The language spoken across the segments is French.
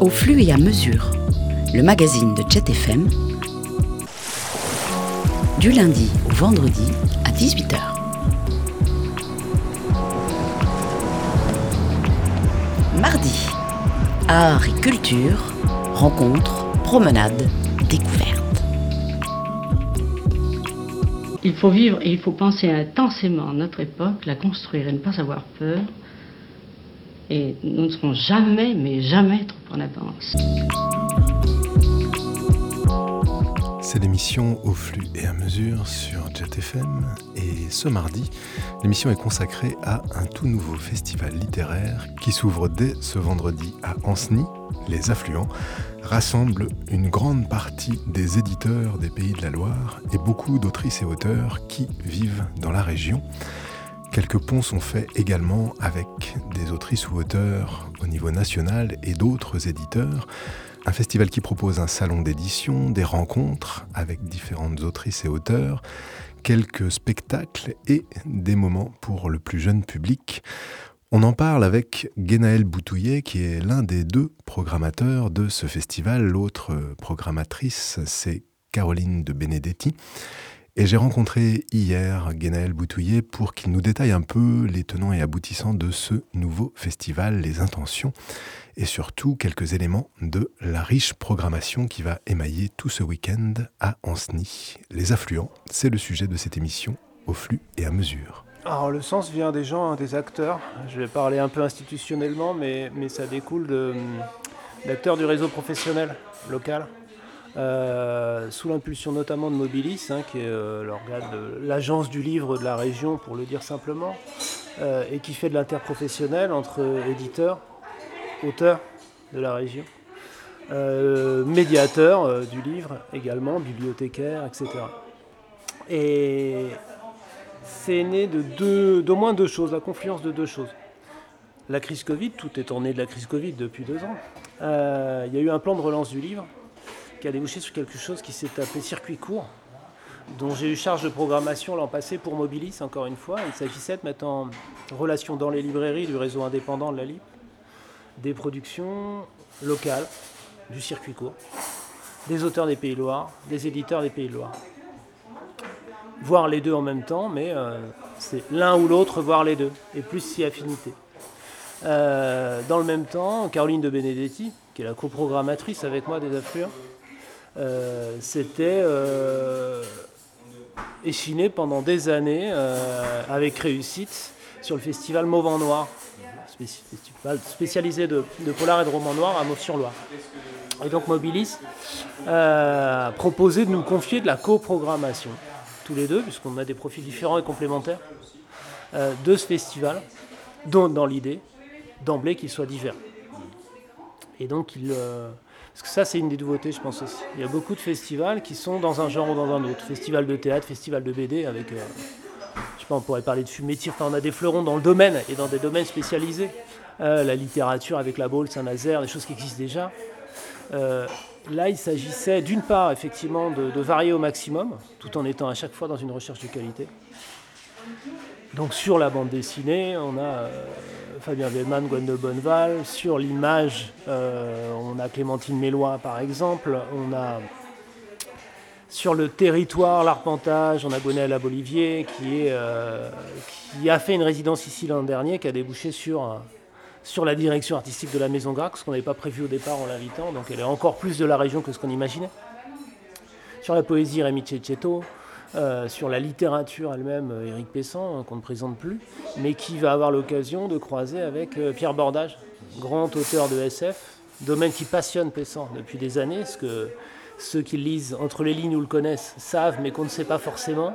Au flux et à mesure, le magazine de Jet FM, du lundi au vendredi à 18h. Mardi, art et culture, rencontres, promenades, découvertes. Il faut vivre et il faut penser intensément notre époque, la construire et ne pas avoir peur. Et nous ne serons jamais, mais jamais trop C'est l'émission Au flux et à mesure sur Jet FM. Et ce mardi, l'émission est consacrée à un tout nouveau festival littéraire qui s'ouvre dès ce vendredi à Ancenis. Les affluents rassemble une grande partie des éditeurs des pays de la Loire et beaucoup d'autrices et auteurs qui vivent dans la région. Quelques ponts sont faits également avec des autrices ou auteurs au niveau national et d'autres éditeurs. Un festival qui propose un salon d'édition, des rencontres avec différentes autrices et auteurs, quelques spectacles et des moments pour le plus jeune public. On en parle avec Guénaël Boutouillet, qui est l'un des deux programmateurs de ce festival. L'autre programmatrice, c'est Caroline de Benedetti. Et j'ai rencontré hier Guénaël Boutouillet pour qu'il nous détaille un peu les tenants et aboutissants de ce nouveau festival, les intentions et surtout quelques éléments de la riche programmation qui va émailler tout ce week-end à Ancenis. Les affluents, c'est le sujet de cette émission au flux et à mesure. Alors le sens vient des gens, hein, des acteurs. Je vais parler un peu institutionnellement, mais, mais ça découle d'acteurs du réseau professionnel local. Euh, sous l'impulsion notamment de Mobilis, hein, qui est euh, l'organe l'agence du livre de la région, pour le dire simplement, euh, et qui fait de l'interprofessionnel entre éditeurs, auteurs de la région, médiateurs du livre également, bibliothécaires, etc. Et c'est né de deux, d'au moins deux choses, la confluence de deux choses. La crise Covid, tout est tourné de la crise Covid depuis deux ans. Il y a eu un plan de relance du livre qui a débouché sur quelque chose qui s'est appelé circuit court, dont j'ai eu charge de programmation l'an passé pour Mobilis, encore une fois. Il s'agissait de mettre en relation dans les librairies du réseau indépendant de la LIP des productions locales du circuit court, des auteurs des Pays Loire, des éditeurs des Pays Loire. Voir les deux en même temps, mais euh, c'est l'un ou l'autre, voir les deux, et plus si affinité. Euh, dans le même temps, Caroline de Benedetti, qui est la coprogrammatrice avec moi des affluents, euh, c'était euh, échiné pendant des années euh, avec réussite sur le festival Mauve en Noir, spécialisé de, polar et de roman noir à Mauve-sur-Loire. Et donc Mobilis a proposé de nous confier de la coprogrammation, tous les deux, puisqu'on a des profils différents et complémentaires, de ce festival, dans l'idée d'emblée qu'il soit divers. Et donc il, parce que ça, c'est une des nouveautés, je pense aussi. Il y a beaucoup de festivals qui sont dans un genre ou dans un autre. Festival de théâtre, festival de BD, avec. Euh, je sais pas, on pourrait parler de fumétir. Enfin, on a des fleurons dans le domaine et dans des domaines spécialisés. Euh, la littérature avec la Baule, Saint-Nazaire, des choses qui existent déjà. Euh, là, il s'agissait d'une part, effectivement, de, de, varier au maximum, tout en étant à chaque fois dans une recherche de qualité. Donc, sur la bande dessinée, on a Fabien Vellman, Gwen de Bonneval. Sur l'image, euh, on a Clémentine Mélois par exemple. On a sur le territoire, l'arpentage, on a Gonelle Bolivier qui, est, euh, qui a fait une résidence ici l'an dernier, qui a débouché sur, sur la direction artistique de la Maison Grac, ce qu'on n'avait pas prévu au départ en l'invitant, donc elle est encore plus de la région que ce qu'on imaginait. Sur la poésie, Rémi Cecchetto. Euh, sur la littérature elle-même, Éric Pessan, hein, qu'on ne présente plus, mais qui va avoir l'occasion de croiser avec euh, Pierre Bordage, grand auteur de SF, domaine qui passionne Pessan depuis des années, ce que ceux qui lisent entre les lignes ou le connaissent savent, mais qu'on ne sait pas forcément,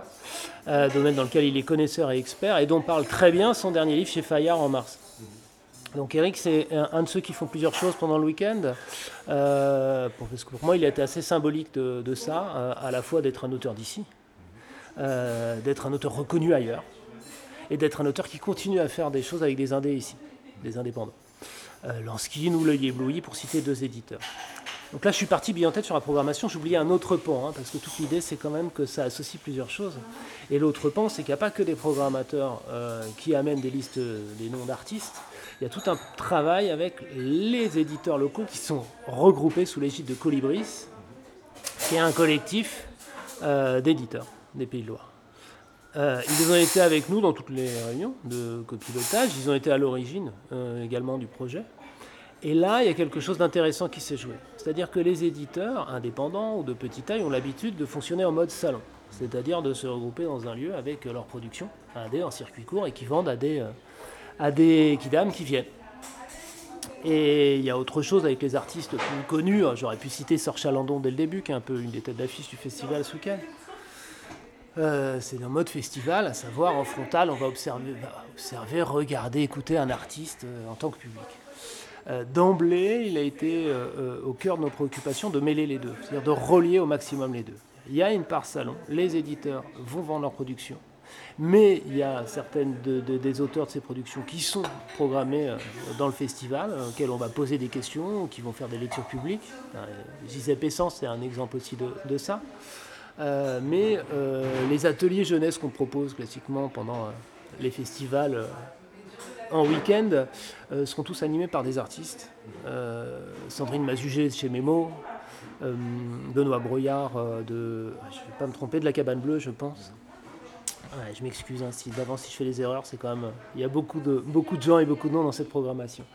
euh, domaine dans lequel il est connaisseur et expert, et dont parle très bien son dernier livre chez Fayard en mars. Donc Eric, c'est un, de ceux qui font plusieurs choses pendant le week-end. parce que pour moi, il a été assez symbolique de ça, à la fois d'être un auteur d'ici, euh, d'être un auteur reconnu ailleurs et d'être un auteur qui continue à faire des choses avec des indés ici, des indépendants. Euh, Lansky ou L'œil ébloui, pour citer deux éditeurs. Donc là, je suis parti bien en tête sur la programmation. J'oubliais un autre pan, hein, parce que toute l'idée, c'est quand même que ça associe plusieurs choses. Et l'autre pan, c'est qu'il n'y a pas que des programmateurs euh, qui amènent des listes, des noms d'artistes. il y a tout un travail avec les éditeurs locaux qui sont regroupés sous l'égide de Colibris, qui est un collectif euh, d'éditeurs des Pays de Loire. Euh, ils ont été avec nous dans toutes les réunions de copilotage, ils ont été à l'origine euh, également du projet. Et là, il y a quelque chose d'intéressant qui s'est joué. C'est-à-dire que les éditeurs indépendants ou de petite taille ont l'habitude de fonctionner en mode salon, c'est-à-dire de se regrouper dans un lieu avec leur production, un dé en circuit court et qui vendent à des, à des qui viennent. Et il y a autre chose avec les artistes plus connus. J'aurais pu citer Sor Chalandon dès le début, qui est un peu une des têtes d'affiche du festival ce Euh, c'est un mode festival, à savoir en frontal, on va observer, regarder, écouter un artiste euh, en tant que public. Euh, D'emblée, il a été euh, au cœur de nos préoccupations de mêler les deux, c'est-à-dire de relier au maximum les deux. Il y a une part salon, les éditeurs vont vendre leur production, mais il y a certaines de, de, des auteurs de ces productions qui sont programmés dans le festival, auxquels on va poser des questions, qui vont faire des lectures publiques. Giuseppe Essence, c'est un exemple aussi de ça. Euh, mais euh, les ateliers jeunesse qu'on propose classiquement pendant euh, les festivals en week-end seront tous animés par des artistes. Sandrine Mazugé chez Memo, Benoît Broyard de, je ne vais pas me tromper, de la Cabane Bleue, je pense. Je m'excuse hein, si d'avance si je fais les erreurs, c'est quand même il y a beaucoup de beaucoup de gens et beaucoup de noms dans cette programmation.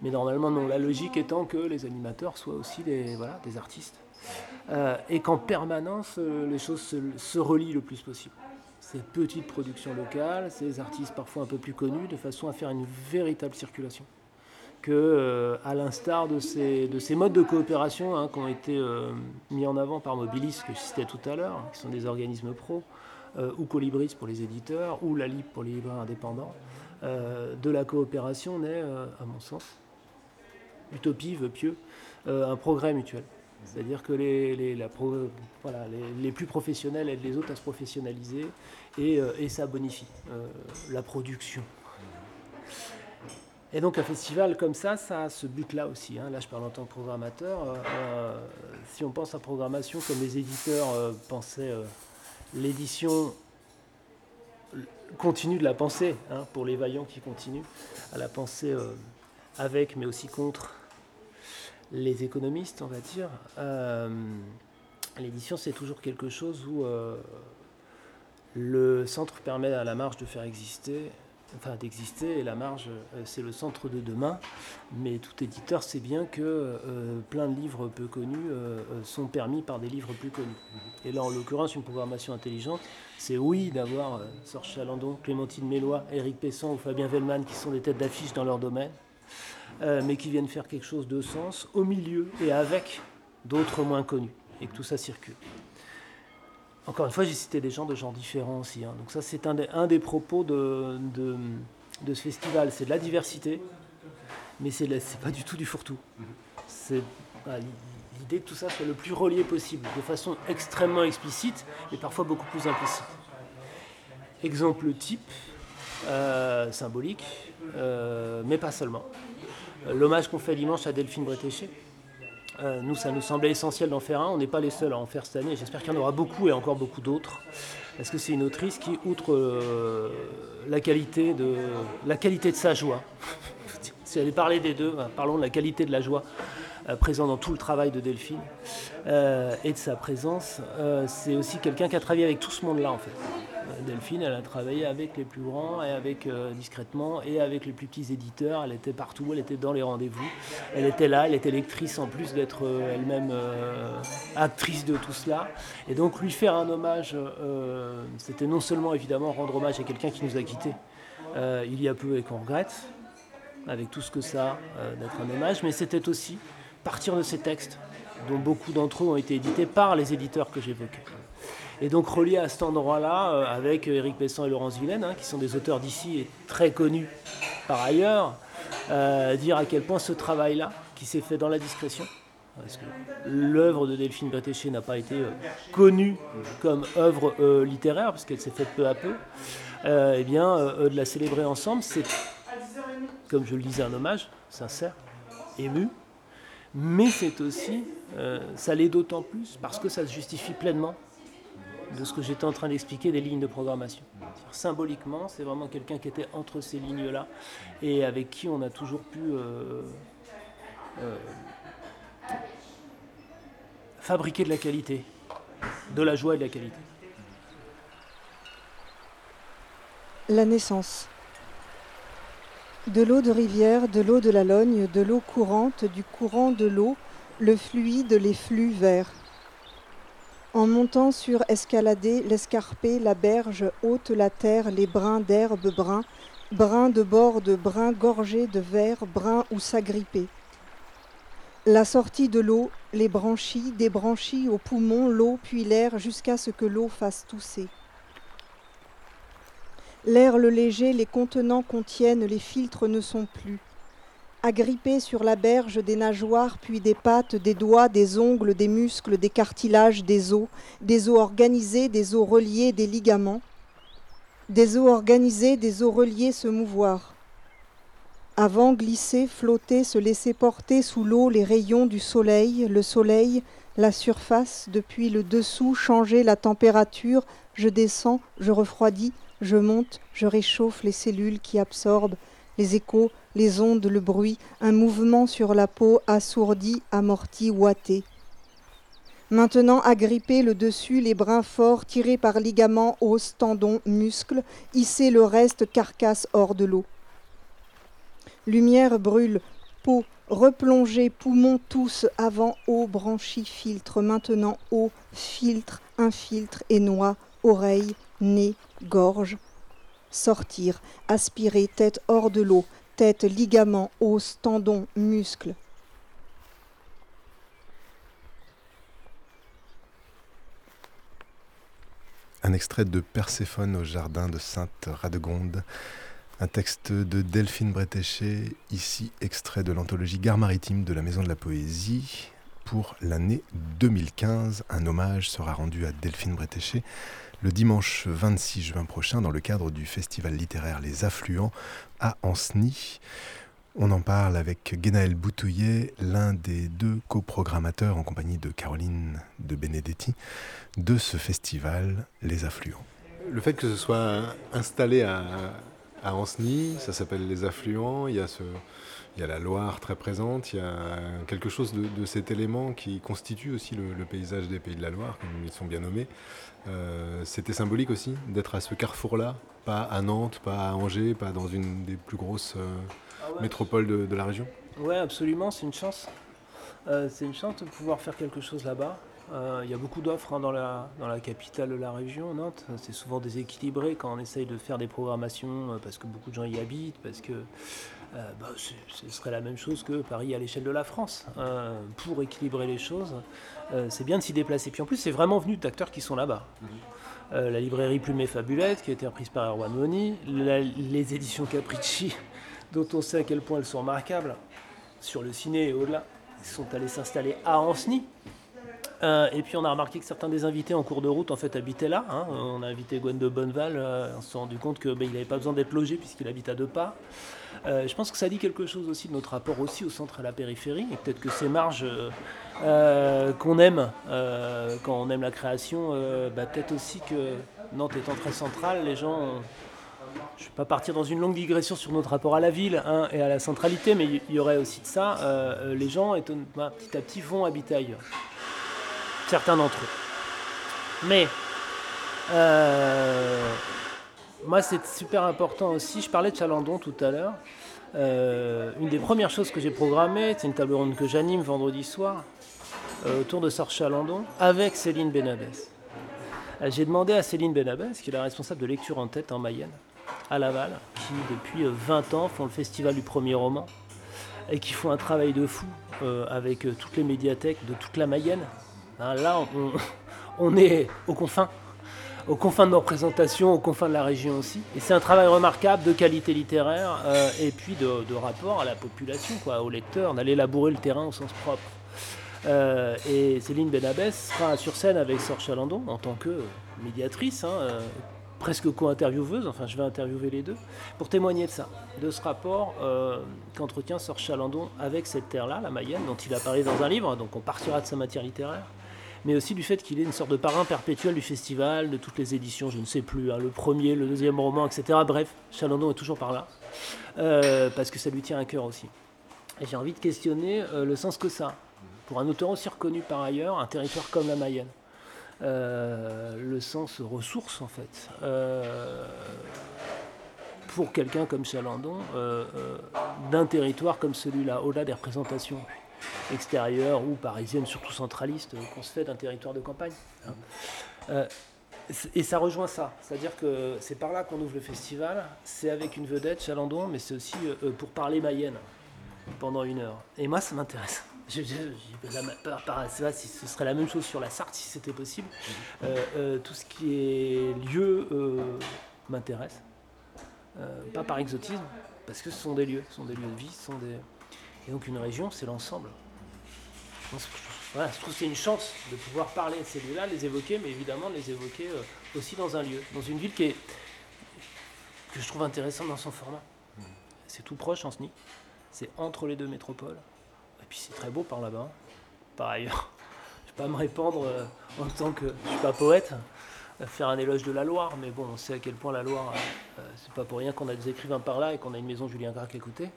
Mais normalement non, la logique étant que les animateurs soient aussi des voilà des artistes euh, et qu'en permanence euh, les choses se, relient le plus possible. Ces petites productions locales, ces artistes parfois un peu plus connus, de façon à faire une véritable circulation. Que, euh, à l'instar de ces, de ces modes de coopération hein, qui ont été mis en avant par Mobilis, que je citais tout à l'heure, qui sont des organismes pro, ou Colibris pour les éditeurs, ou la LIB pour les libraires indépendants, de la coopération naît, à mon sens, utopie veut pieux, un progrès mutuel. C'est-à-dire que les, les, les, plus professionnels aident les autres à se professionnaliser et, euh, et ça bonifie euh, la production. Et donc un festival comme ça, ça a ce but-là aussi. hein. Là, je parle en tant que programmateur. Euh, si on pense à programmation comme les éditeurs pensaient l'édition continue de la penser, hein, pour les vaillants qui continuent, à la penser avec, mais aussi contre les économistes, on va dire. Euh, L'édition, c'est toujours quelque chose où euh, le centre permet à la marge de faire exister, enfin d'exister, et la marge, euh, c'est le centre de demain. Mais tout éditeur sait bien que plein de livres peu connus sont permis par des livres plus connus. Et là, en l'occurrence, une programmation intelligente, c'est oui d'avoir Sorge Chalandon, Clémentine Mélois, Éric Pessan ou Fabien Vellman qui sont des têtes d'affiche dans leur domaine, euh, mais qui viennent faire quelque chose de sens au milieu et avec d'autres moins connus, et que tout ça circule. Encore une fois, j'ai cité des gens de genres différents aussi. hein. Donc ça, c'est un, des- propos de, ce festival. C'est de la diversité, mais c'est pas du tout du fourre-tout. C'est l'idée que tout ça soit le plus relié possible, de façon extrêmement explicite, mais parfois beaucoup plus implicite. Exemple type, euh, symbolique, euh, mais pas seulement. Euh, L'hommage qu'on fait dimanche à Delphine Bretéché, euh, nous, ça nous semblait essentiel d'en faire un. On n'est pas les seuls à en faire cette année. J'espère qu'il y en aura beaucoup et encore beaucoup d'autres. Parce que c'est une autrice qui, outre euh, la, qualité de, la qualité de sa joie, si elle parler des deux, ben, parlons de la qualité de la joie présente dans tout le travail de Delphine et de sa présence. c'est aussi quelqu'un qui a travaillé avec tout ce monde-là, en fait. Delphine, elle a travaillé avec les plus grands et avec euh, discrètement et avec les plus petits éditeurs. Elle était partout, elle était dans les rendez-vous. Elle était là, elle était lectrice en plus d'être euh, elle-même euh, actrice de tout cela. Et donc lui faire un hommage, c'était non seulement évidemment rendre hommage à quelqu'un qui nous a quittés il y a peu et qu'on regrette, avec tout ce que ça d'être un hommage, mais c'était aussi partir de ces textes, dont beaucoup d'entre eux ont été édités par les éditeurs que j'évoquais. Et donc relié à cet endroit-là, euh, avec Éric Pessan et Laurence Villaine, hein, qui sont des auteurs d'ici et très connus par ailleurs, euh, dire à quel point ce travail-là, qui s'est fait dans la discrétion, parce que l'œuvre de Delphine Bretéché n'a pas été euh, connue comme œuvre littéraire, puisqu'elle s'est faite peu à peu, eh bien, de la célébrer ensemble, c'est, comme je le disais, un hommage sincère, ému, mais c'est aussi, ça l'est d'autant plus parce que ça se justifie pleinement de ce que j'étais en train d'expliquer des lignes de programmation. Symboliquement, c'est vraiment quelqu'un qui était entre ces lignes-là et avec qui on a toujours pu euh, euh, fabriquer de la qualité, de la joie et de la qualité. La naissance. De l'eau de rivière, de l'eau de la Logne, de l'eau courante, du courant de l'eau, le fluide, les flux verts. En montant sur escalader, l'escarpé, la berge, haute la terre, les brins d'herbe bruns, brins de bord de brins gorgés de verre, brins où s'agripper. La sortie de l'eau, les branchies, des branchies aux poumons, l'eau puis l'air jusqu'à ce que l'eau fasse tousser. L'air le léger, les contenants contiennent, les filtres ne sont plus agrippés sur la berge des nageoires, puis des pattes, des doigts, des ongles, des muscles, des cartilages, des os, des os organisés, des os reliés, des ligaments, des os organisés, des os reliés se mouvoir. Avant glisser, flotter, se laisser porter sous l'eau les rayons du soleil, le soleil, la surface, depuis le dessous, changer la température, je descends, je refroidis, je monte, je réchauffe les cellules qui absorbent, les échos, les ondes, le bruit, un mouvement sur la peau assourdi, amorti, ouaté. Maintenant agripper le dessus, les brins forts tirés par ligaments, os, tendons, muscles, hisser le reste, carcasse hors de l'eau. Lumière brûle, peau, replonger, poumons tous, avant eau, branchie, filtre, maintenant eau, filtre, infiltre et noix, oreille, nez, gorge. Sortir, aspirer, tête hors de l'eau, tête, ligaments, os, tendons, muscles. Un extrait de Perséphone au jardin de Sainte Radegonde, un texte de Delphine Bretéché, ici extrait de l'anthologie Gare maritime de la Maison de la Poésie. Pour l'année 2015, un hommage sera rendu à Delphine Bretéché le dimanche 26 juin prochain dans le cadre du festival littéraire Les Affluents à Anceny. On en parle avec Genaël Boutouillet, l'un des deux coprogrammateurs en compagnie de Caroline de Benedetti de ce festival Les Affluents. Le fait que ce soit installé à, Anceny, ça s'appelle Les Affluents, il y a la Loire très présente, il y a quelque chose de, cet élément qui constitue aussi le, paysage des Pays de la Loire, comme ils sont bien nommés. Euh, c'était symbolique aussi d'être à ce carrefour-là, pas à Nantes, pas à Angers, pas dans une des plus grosses euh, ah métropoles de, la région Oui, absolument, c'est une chance. Euh, c'est une chance de pouvoir faire quelque chose là-bas. Il y a beaucoup d'offres hein, dans, la, dans la capitale de la région, Nantes. C'est souvent déséquilibré quand on essaye de faire des programmations parce que beaucoup de gens y habitent, parce que euh, bah, ce serait la même chose que Paris à l'échelle de la France. Euh, pour équilibrer les choses, euh, c'est bien de s'y déplacer. Puis en plus, c'est vraiment venu d'acteurs qui sont là-bas. Mhm. la librairie Plume et Fabulette, qui a été reprise par Erwan Moni, les éditions Capricci, dont on sait à quel point elles sont remarquables, sur le ciné et au-delà, sont allés s'installer à Anceny. Et puis on a remarqué que certains des invités en cours de route en fait habitaient là. Hein. On a invité Gwen de Bonneval, on s'est rendu compte qu'il ben, n'avait pas besoin d'être logé puisqu'il habite à deux pas. Euh, je pense que ça dit quelque chose aussi de notre rapport aussi au centre et à la périphérie, et peut-être que ces marges euh, euh, qu'on aime quand on aime la création, bah, peut-être aussi que Nantes étant très centrale, les gens... je ne vais pas partir dans une longue digression sur notre rapport à la ville hein, et à la centralité, mais il y, aurait aussi de ça. les gens, bah, petit à petit, vont habiter ailleurs. Certains d'entre eux. Mais moi, c'est super important aussi. Je parlais de Chalandon tout à l'heure. Euh, une des premières choses que j'ai programmées, c'est une table ronde que j'anime vendredi soir euh, autour de Sor Chalandon avec Céline Benabès. Euh, j'ai demandé à Céline Benabès, qui est la responsable de lecture en tête en Mayenne, à Laval, qui depuis 20 ans font le festival du premier roman et qui font un travail de fou avec toutes les médiathèques de toute la Mayenne. Hein, là, on, est aux confins aux confins de nos représentations, aux confins de la région aussi. Et c'est un travail remarquable de qualité littéraire euh, et puis de, rapport à la population, quoi, aux lecteurs, d'aller labourer le terrain au sens propre. Euh, et Céline Benabès sera sur scène avec Sor Chalandon en tant que médiatrice, hein, euh, presque co-intervieweuse, enfin je vais interviewer les deux, pour témoigner de ça, de ce rapport qu'entretient Sor Chalandon avec cette terre-là, la Mayenne, dont il a parlé dans un livre, donc on partira de sa matière littéraire mais aussi du fait qu'il est une sorte de parrain perpétuel du festival, de toutes les éditions, je ne sais plus, hein, le premier, le deuxième roman, etc. Bref, Chalandon est toujours par là, euh, parce que ça lui tient à cœur aussi. Et j'ai envie de questionner euh, le sens que ça, pour un auteur aussi reconnu par ailleurs, un territoire comme la Mayenne. Euh, le sens ressource en fait. pour quelqu'un comme Chalandon, d'un territoire comme celui-là, au-delà des représentations extérieure ou parisienne, surtout centraliste, euh, qu'on se fait d'un territoire de campagne. Hein. Euh, et ça rejoint ça, c'est-à-dire que c'est par là qu'on ouvre le festival, c'est avec une vedette, Chalandon, mais c'est aussi euh, pour parler Mayenne pendant une heure. Et moi, ça m'intéresse. Je, je, si ce serait la même chose sur la Sarthe, si c'était possible. tout ce qui est lieu m'intéresse. pas par exotisme, parce que ce sont des lieux, ce sont des lieux de vie, ce sont des, et donc une région, c'est l'ensemble. Je, voilà, je trouve que c'est une chance de pouvoir parler de ces lieux-là, les évoquer, mais évidemment de les évoquer euh, aussi dans un lieu, dans une ville qui est, que je trouve intéressante dans son format. C'est tout proche en SNI, c'est entre les deux métropoles, et puis c'est très beau par là-bas. Par ailleurs, je ne vais pas me répandre euh, en tant que je suis pas poète, faire un éloge de la Loire, mais bon, on sait à quel point la Loire, euh, c'est pas pour rien qu'on a des écrivains par là et qu'on a une maison Julien Gracq à côté.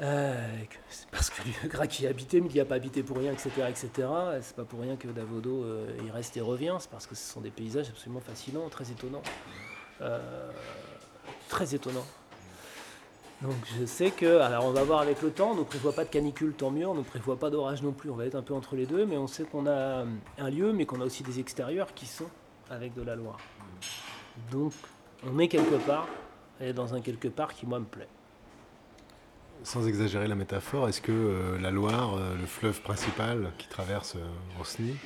Euh, c'est parce que le Grec y habitait, mais il n'y a pas habité pour rien, etc. etc. C'est pas pour rien que Davodo euh, il reste et revient, c'est parce que ce sont des paysages absolument fascinants, très étonnants. Euh, très étonnants. Donc je sais que, alors on va voir avec le temps, on ne prévoit pas de canicule, tant mieux, on ne prévoit pas d'orage non plus, on va être un peu entre les deux, mais on sait qu'on a un lieu, mais qu'on a aussi des extérieurs qui sont avec de la Loire. Donc on est quelque part, et dans un quelque part qui moi me plaît sans exagérer la métaphore, est-ce que euh, la Loire, euh, le fleuve principal qui traverse euh, Osny,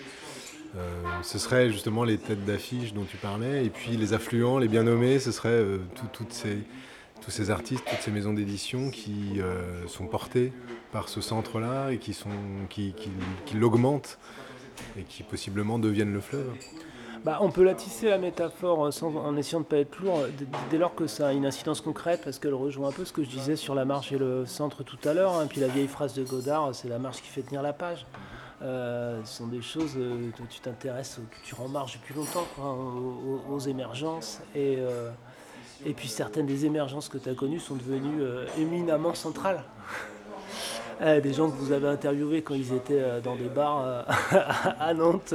ce serait justement les têtes d'affiche dont tu parlais, et puis les affluents, les bien nommés, ce serait tous ces artistes, toutes ces maisons d'édition qui sont portés par ce centre-là et qui l'augmentent et qui possiblement deviennent le fleuve? Bah, on peut la tisser la métaphore euh, en essayant de ne pas être lourd, euh, dès lors que ça a une incidence concrète, parce qu'elle rejoint un peu ce que je disais sur la marche et le centre tout à l'heure. Hein. puis la vieille phrase de Godard, c'est la marche qui fait tenir la page. Euh, ce sont des choses dont tu t'intéresses, tu rends marche depuis longtemps, aux, émergences. Et, et puis certaines des émergences que tu as connues sont devenues éminemment centrales. Euh, des gens que vous avez interviewés quand ils étaient euh, dans des bars euh, à Nantes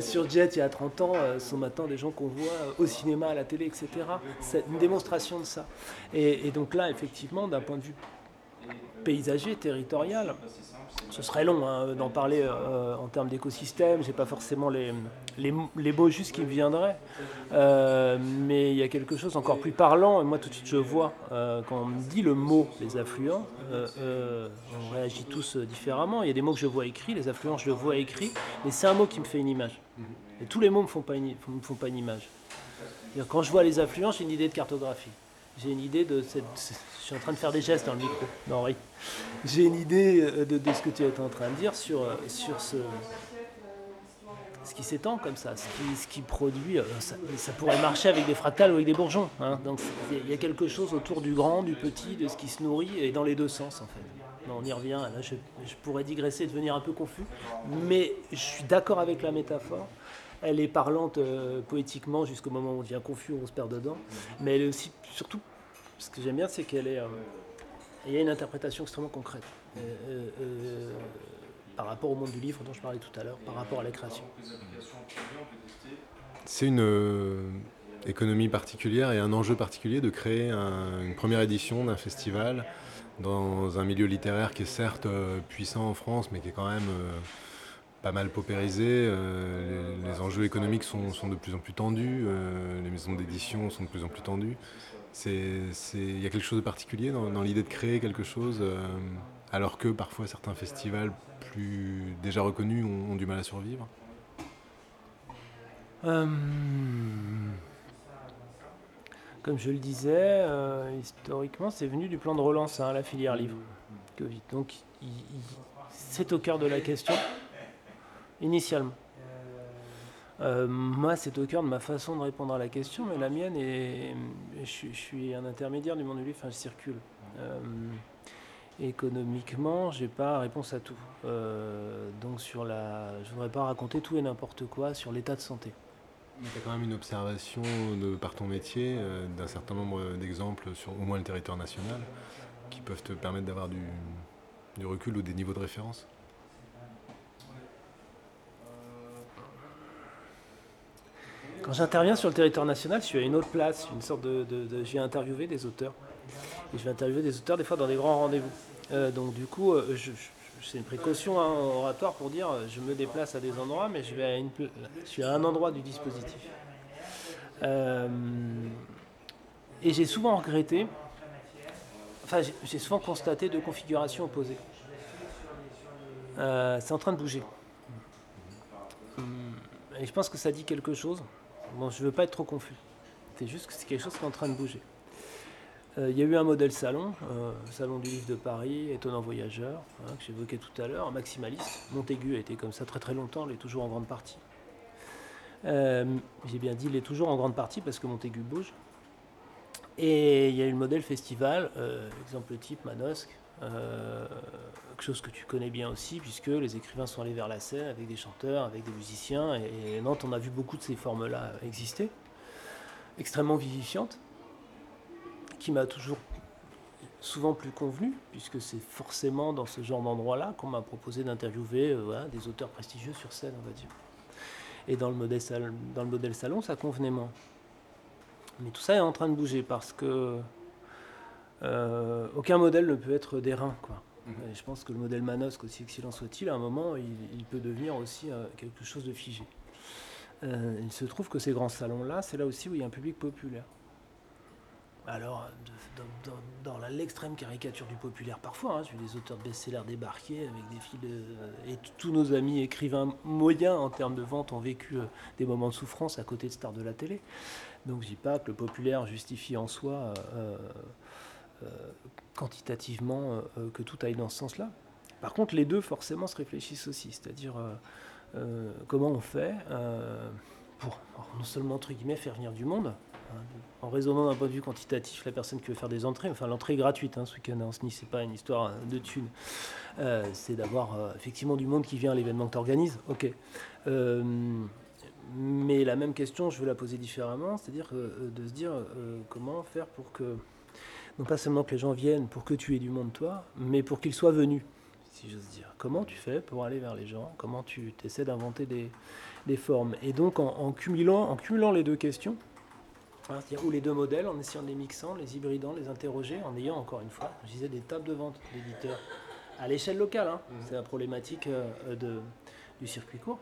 sur Jet il y a 30 ans sont maintenant des gens qu'on voit au cinéma, à la télé, etc. C'est une démonstration de ça. Et, donc là, effectivement, d'un point de vue paysager, territorial, ce serait long hein, d'en parler en termes d'écosystème. J'ai pas forcément les, les, mots justes qui me viendraient. mais il y a quelque chose encore plus parlant. Et moi, tout de suite, je vois quand on me dit le mot les affluents, on réagit tous euh, différemment. Il y a des mots que je vois écrits, les affluents, je le vois écrit, mais c'est un mot qui me fait une image. Et tous les mots ne me, me font pas une image. Quand je vois les affluents, j'ai une idée de cartographie. J'ai une idée de cette. Je suis en train de faire des gestes dans le micro. Non, oui. J'ai une idée euh, de, ce que tu es en train de dire sur, euh, sur ce, ce qui s'étend comme ça, ce qui, ce qui produit. Ça, ça, pourrait marcher avec des fractales ou avec des bourgeons. Hein. Donc il y a quelque chose autour du grand, du petit, de ce qui se nourrit, et dans les deux sens en fait on y revient, là je, pourrais digresser et devenir un peu confus, mais je suis d'accord avec la métaphore. Elle est parlante euh, poétiquement jusqu'au moment où on devient confus, où on se perd dedans, mais elle est aussi, surtout, ce que j'aime bien, c'est qu'elle est, euh, il y a une interprétation extrêmement concrète euh, par rapport au monde du livre dont je parlais tout à l'heure, par rapport à la création. C'est une économie particulière et un enjeu particulier de créer une première édition d'un festival dans un milieu littéraire qui est certes euh, puissant en France, mais qui est quand même euh, pas mal paupérisé. Euh, les, enjeux économiques sont, de plus en plus tendus, les maisons d'édition sont de plus en plus tendues. Il y a quelque chose de particulier dans, l'idée de créer quelque chose, alors que parfois certains festivals plus déjà reconnus ont, du mal à survivre? Comme je le disais, euh, historiquement, c'est venu du plan de relance, hein, la filière livre. Donc, c'est au cœur de la question, initialement. Euh, moi, c'est au cœur de ma façon de répondre à la question, mais la mienne est. Je, suis un intermédiaire du monde du livre, enfin, je circule. Euh, économiquement, j'ai pas réponse à tout. Euh, donc sur la, je voudrais pas raconter tout et n'importe quoi sur l'état de santé. Mais tu as quand même une observation de, par ton métier euh, d'un certain nombre d'exemples sur au moins le territoire national qui peuvent te permettre d'avoir du, du recul ou des niveaux de référence? Quand j'interviens sur le territoire national, je suis à une autre place, une sorte de, je viens interviewer des auteurs. Et je vais interviewer des auteurs des fois dans des grands rendez-vous. Euh, donc du coup, euh, c'est une précaution hein, oratoire pour dire euh, je me déplace à des endroits, mais je, vais à une, je suis à un endroit du dispositif. et j'ai souvent regretté, enfin j'ai souvent constaté deux configurations opposées. c'est en train de bouger. Et je pense que ça dit quelque chose. Bon, je veux pas être trop confus. C'est juste que c'est quelque chose qui est en train de bouger. Euh, il y a eu un modèle salon, euh, Salon du livre de Paris, étonnant voyageur, hein, que j'évoquais tout à l'heure, maximaliste. Montaigu a été comme ça très très longtemps, il est toujours en grande partie. Euh, j'ai bien dit, il est toujours en grande partie parce que Montaigu bouge. Et il y a eu le modèle festival, exemple type Manosque, chose que tu connais bien aussi, puisque les écrivains sont allés vers la scène avec des chanteurs, avec des musiciens, et, Nantes, on a vu beaucoup de ces formes-là exister, extrêmement vivifiantes, qui m'a toujours souvent plus convenu, puisque c'est forcément dans ce genre d'endroit-là qu'on m'a proposé d'interviewer euh, des auteurs prestigieux sur scène, on va dire. Et dans le, modèle dans le modèle salon, ça convenait moins. Mais tout ça est en train de bouger parce que euh, aucun modèle ne peut être d'airain. Quoi. Mhm. je pense que le modèle Manosque, aussi excellent soit-il, à un moment, il, peut devenir aussi euh, quelque chose de figé. Euh, il se trouve que ces grands salons-là, c'est là aussi où il y a un public populaire. Alors, dans, l'extrême caricature du populaire, parfois, hein, j'ai des auteurs de best-sellers débarquer avec des fils et tous nos amis écrivains moyens en termes de vente ont vécu des moments de souffrance à côté de stars de la télé. Donc, je dis pas que le populaire justifie en soi euh, quantitativement euh, euh, que tout aille dans ce sens-là. Par contre, les deux forcément se réfléchissent aussi, c'est-à-dire comment on fait pour non seulement entre guillemets faire venir du monde, hein, en raisonnant d'un point de vue quantitatif, la personne qui veut faire des entrées, enfin l'entrée gratuite, hein, ce week-end à ce c'est pas une histoire de thunes, c'est d'avoir effectivement du monde qui vient à l'événement que tu organises, ok. mais la même question, je veux la poser différemment, c'est-à-dire de se dire comment faire pour que non pas seulement que les gens viennent pour que tu aies du monde toi, mais pour qu'ils soient venus, si j'ose dire. Comment tu fais pour aller vers les gens? Comment tu essaies d'inventer des, formes? Et donc en, cumulant, en cumulant les deux questions, hein, ou les deux modèles, en essayant de les mixant, les hybridant, les interroger, en ayant encore une fois, je disais, des tables de vente d'éditeurs à l'échelle locale. Hein. Mmh. C'est la problématique euh, de, du circuit court.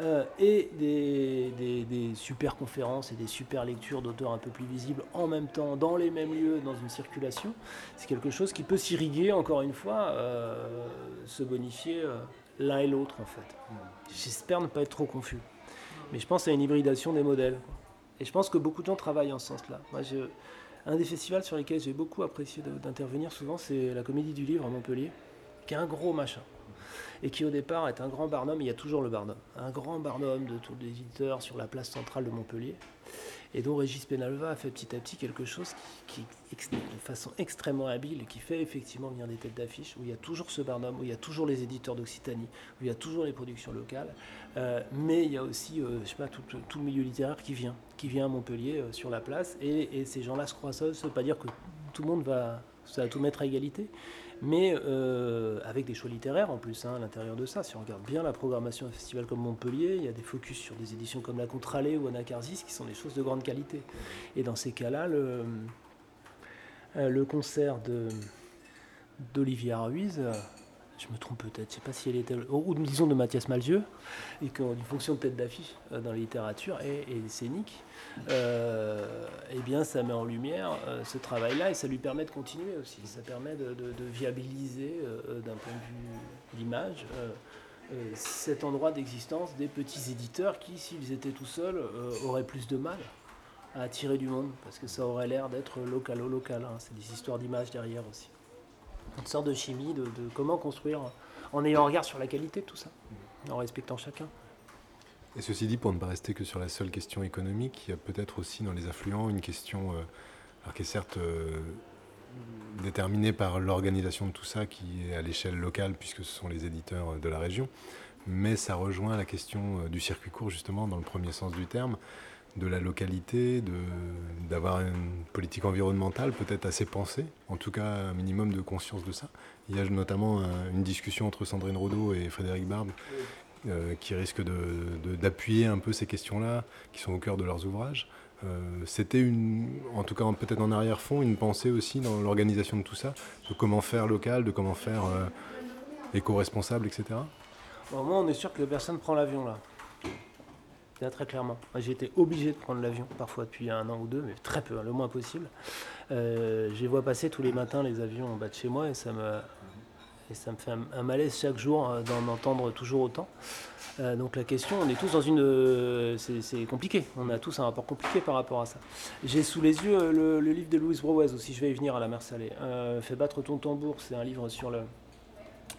Euh, et des, super conférences et des super lectures d'auteurs un peu plus visibles en même temps, dans les mêmes lieux, dans une circulation, c'est quelque chose qui peut s'irriguer, encore une fois, euh, se bonifier euh, l'un et l'autre en fait. J'espère ne pas être trop confus. Mais je pense à une hybridation des modèles. Et je pense que beaucoup de gens travaillent en ce sens-là. Moi, un des festivals sur lesquels j'ai beaucoup apprécié d'intervenir souvent, c'est la Comédie du Livre à Montpellier, qui est un gros machin et qui au départ est un grand barnum, il y a toujours le barnum, un grand barnum de tous les éditeurs sur la place centrale de Montpellier, et dont Régis Penalva a fait petit à petit quelque chose de façon extrêmement habile, qui fait effectivement venir des têtes d'affiche, où il y a toujours ce barnum, où il y a toujours les éditeurs d'Occitanie, où il y a toujours les productions locales, euh, mais il y a aussi, euh, je sais pas, tout, le milieu littéraire qui vient, qui vient à Montpellier euh, sur la place, et, ces gens-là se croisent, ça veut pas dire que tout le monde va, ça va tout mettre à égalité, mais euh, avec des choix littéraires en plus hein, à l'intérieur de ça. Si on regarde bien la programmation d'un festival comme Montpellier, il y a des focus sur des éditions comme La Contralée ou Anacarsis qui sont des choses de grande qualité. Et dans ces cas-là, le, euh, concert d'Olivier Ruiz je me trompe peut-être, je sais pas si elle était, ou disons de Mathias Malzieu, et qui une fonction de tête d'affiche euh, dans la littérature et, scénique, euh, eh bien ça met en lumière euh, ce travail-là et ça lui permet de continuer aussi. Ça permet de, viabiliser d'un point de vue d'image cet endroit d'existence des petits éditeurs qui, s'ils étaient tout seuls, auraient plus de mal à attirer du monde parce que ça aurait l'air d'être local-local. Hein. C'est des histoires d'image derrière aussi une sorte de chimie de, comment construire en ayant un regard sur la qualité de tout ça, en respectant chacun. Et ceci dit, pour ne pas rester que sur la seule question économique, il y a peut-être aussi dans les affluents une question, euh, qui est certes euh, déterminé par l'organisation de tout ça qui est à l'échelle locale puisque ce sont les éditeurs de la région. Mais ça rejoint la question du circuit court justement dans le premier sens du terme, de la localité, d'avoir une politique environnementale peut-être assez pensée, en tout cas un minimum de conscience de ça. Il y a notamment une discussion entre Sandrine Rodeau et Frédéric Barbe euh, qui risque d'appuyer un peu ces questions-là, qui sont au cœur de leurs ouvrages. Euh, c'était une, en tout cas peut-être en arrière-fond, une pensée aussi dans l'organisation de tout ça, de comment faire local, de comment faire euh, éco-responsable, etc. Moi, on est sûr que personne ne prend l'avion là. Très clairement. J'ai été obligé de prendre l'avion, parfois depuis un an ou deux, mais très peu, hein, le moins possible. Euh, je vois passer tous les matins les avions en bas de chez moi et ça me, fait un, malaise chaque jour euh, d'en entendre toujours autant. Euh, donc la question, on est tous dans une... C'est compliqué, on a tous un rapport compliqué par rapport à ça. J'ai sous les yeux le, livre de Louise Brouez aussi, je vais y venir à la mer salée. Fais battre ton tambour, c'est un livre sur le,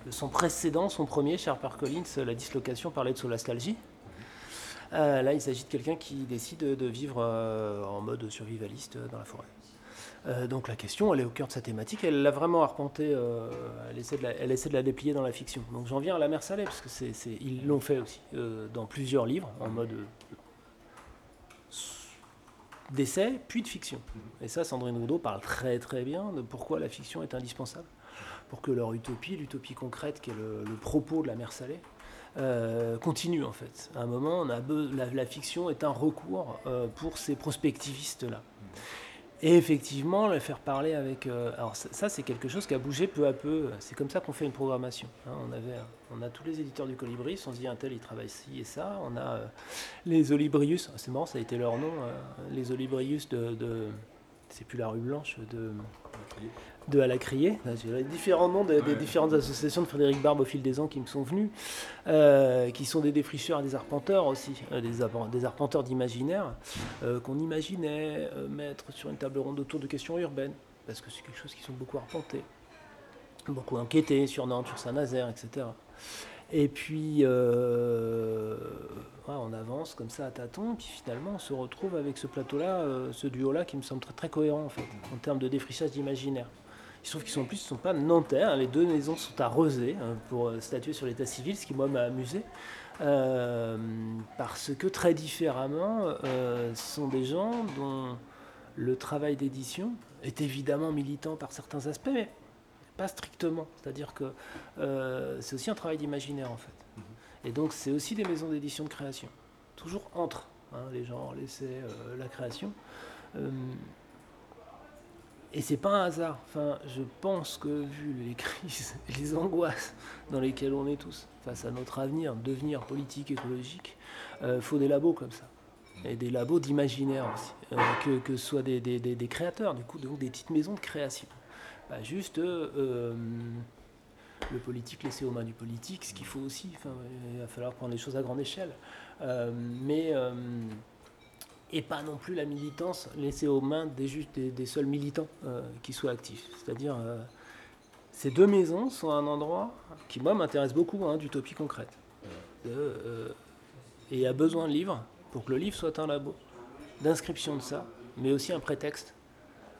son précédent, son premier, chez Collins, La dislocation parlait de solastalgie. Là, il s'agit de quelqu'un qui décide de vivre en mode survivaliste dans la forêt. Euh, donc la question, elle est au cœur de sa thématique. Elle l'a vraiment arpentée. Euh, elle, essaie de la, déplier dans la fiction. Donc j'en viens à la mer salée parce que ils l'ont fait aussi euh, dans plusieurs livres en mode d'essai puis de fiction. Et ça, Sandrine Roudot parle très très bien de pourquoi la fiction est indispensable pour que leur utopie, l'utopie concrète qui est le, propos de la mer salée, continue en fait. À un moment, on a la, la, fiction est un recours pour ces prospectivistes-là. Et effectivement, le faire parler avec. Euh, alors, ça, c'est quelque chose qui a bougé peu à peu. C'est comme ça qu'on fait une programmation. Hein. on, avait, on a tous les éditeurs du Colibri. On se dit, un tel, il travaille ci et ça. On a euh, les Olibrius. C'est marrant, ça a été leur nom. Euh, les Olibrius de c'est plus la rue Blanche de, de à la criée. J'ai différents noms des, différentes associations de Frédéric Barbe au fil des ans qui me sont venus, euh, qui sont des défricheurs et des arpenteurs aussi, euh, des, arpenteurs d'imaginaire, euh, qu'on imaginait mettre sur une table ronde autour de questions urbaines, parce que c'est quelque chose qui sont beaucoup arpentés, beaucoup enquêtés sur Nantes, sur Saint-Nazaire, etc. Et puis, euh, on avance comme ça à tâtons, puis finalement, on se retrouve avec ce plateau-là, euh, ce duo-là, qui me semble très, très cohérent, en fait, en termes de défrichage d'imaginaire. Il se trouve qu'ils sont plus, sont pas nantais, hein. les deux maisons sont arrosées hein, pour euh, statuer sur l'état civil, ce qui, moi, m'a amusé. parce que très différemment, ce sont des gens dont le travail d'édition est évidemment militant par certains aspects, mais pas strictement. C'est-à-dire que euh, c'est aussi un travail d'imaginaire en fait. Mhm. Et donc c'est aussi des maisons d'édition de création. Toujours entre hein, les gens, euh, la création. Euh, et c'est pas un hasard. Enfin, je pense que vu les crises, les angoisses dans lesquelles on est tous face à notre avenir, devenir politique, écologique, il faut des labos comme ça. Et des labos d'imaginaire aussi. que, que ce soit des, des, des, créateurs, du coup, des petites maisons de création. Bah, juste euh, euh, le politique laissé aux mains du politique, ce qu'il faut aussi. il va falloir prendre les choses à grande échelle. Euh, mais et pas non plus la militance laissée aux mains des, des, seuls militants qui soient actifs. C'est-à-dire, ces deux maisons sont un endroit qui, moi, m'intéresse beaucoup, hein, d'utopie concrète. et il y a besoin de livres pour que le livre soit un labo, d'inscription de ça, mais aussi un prétexte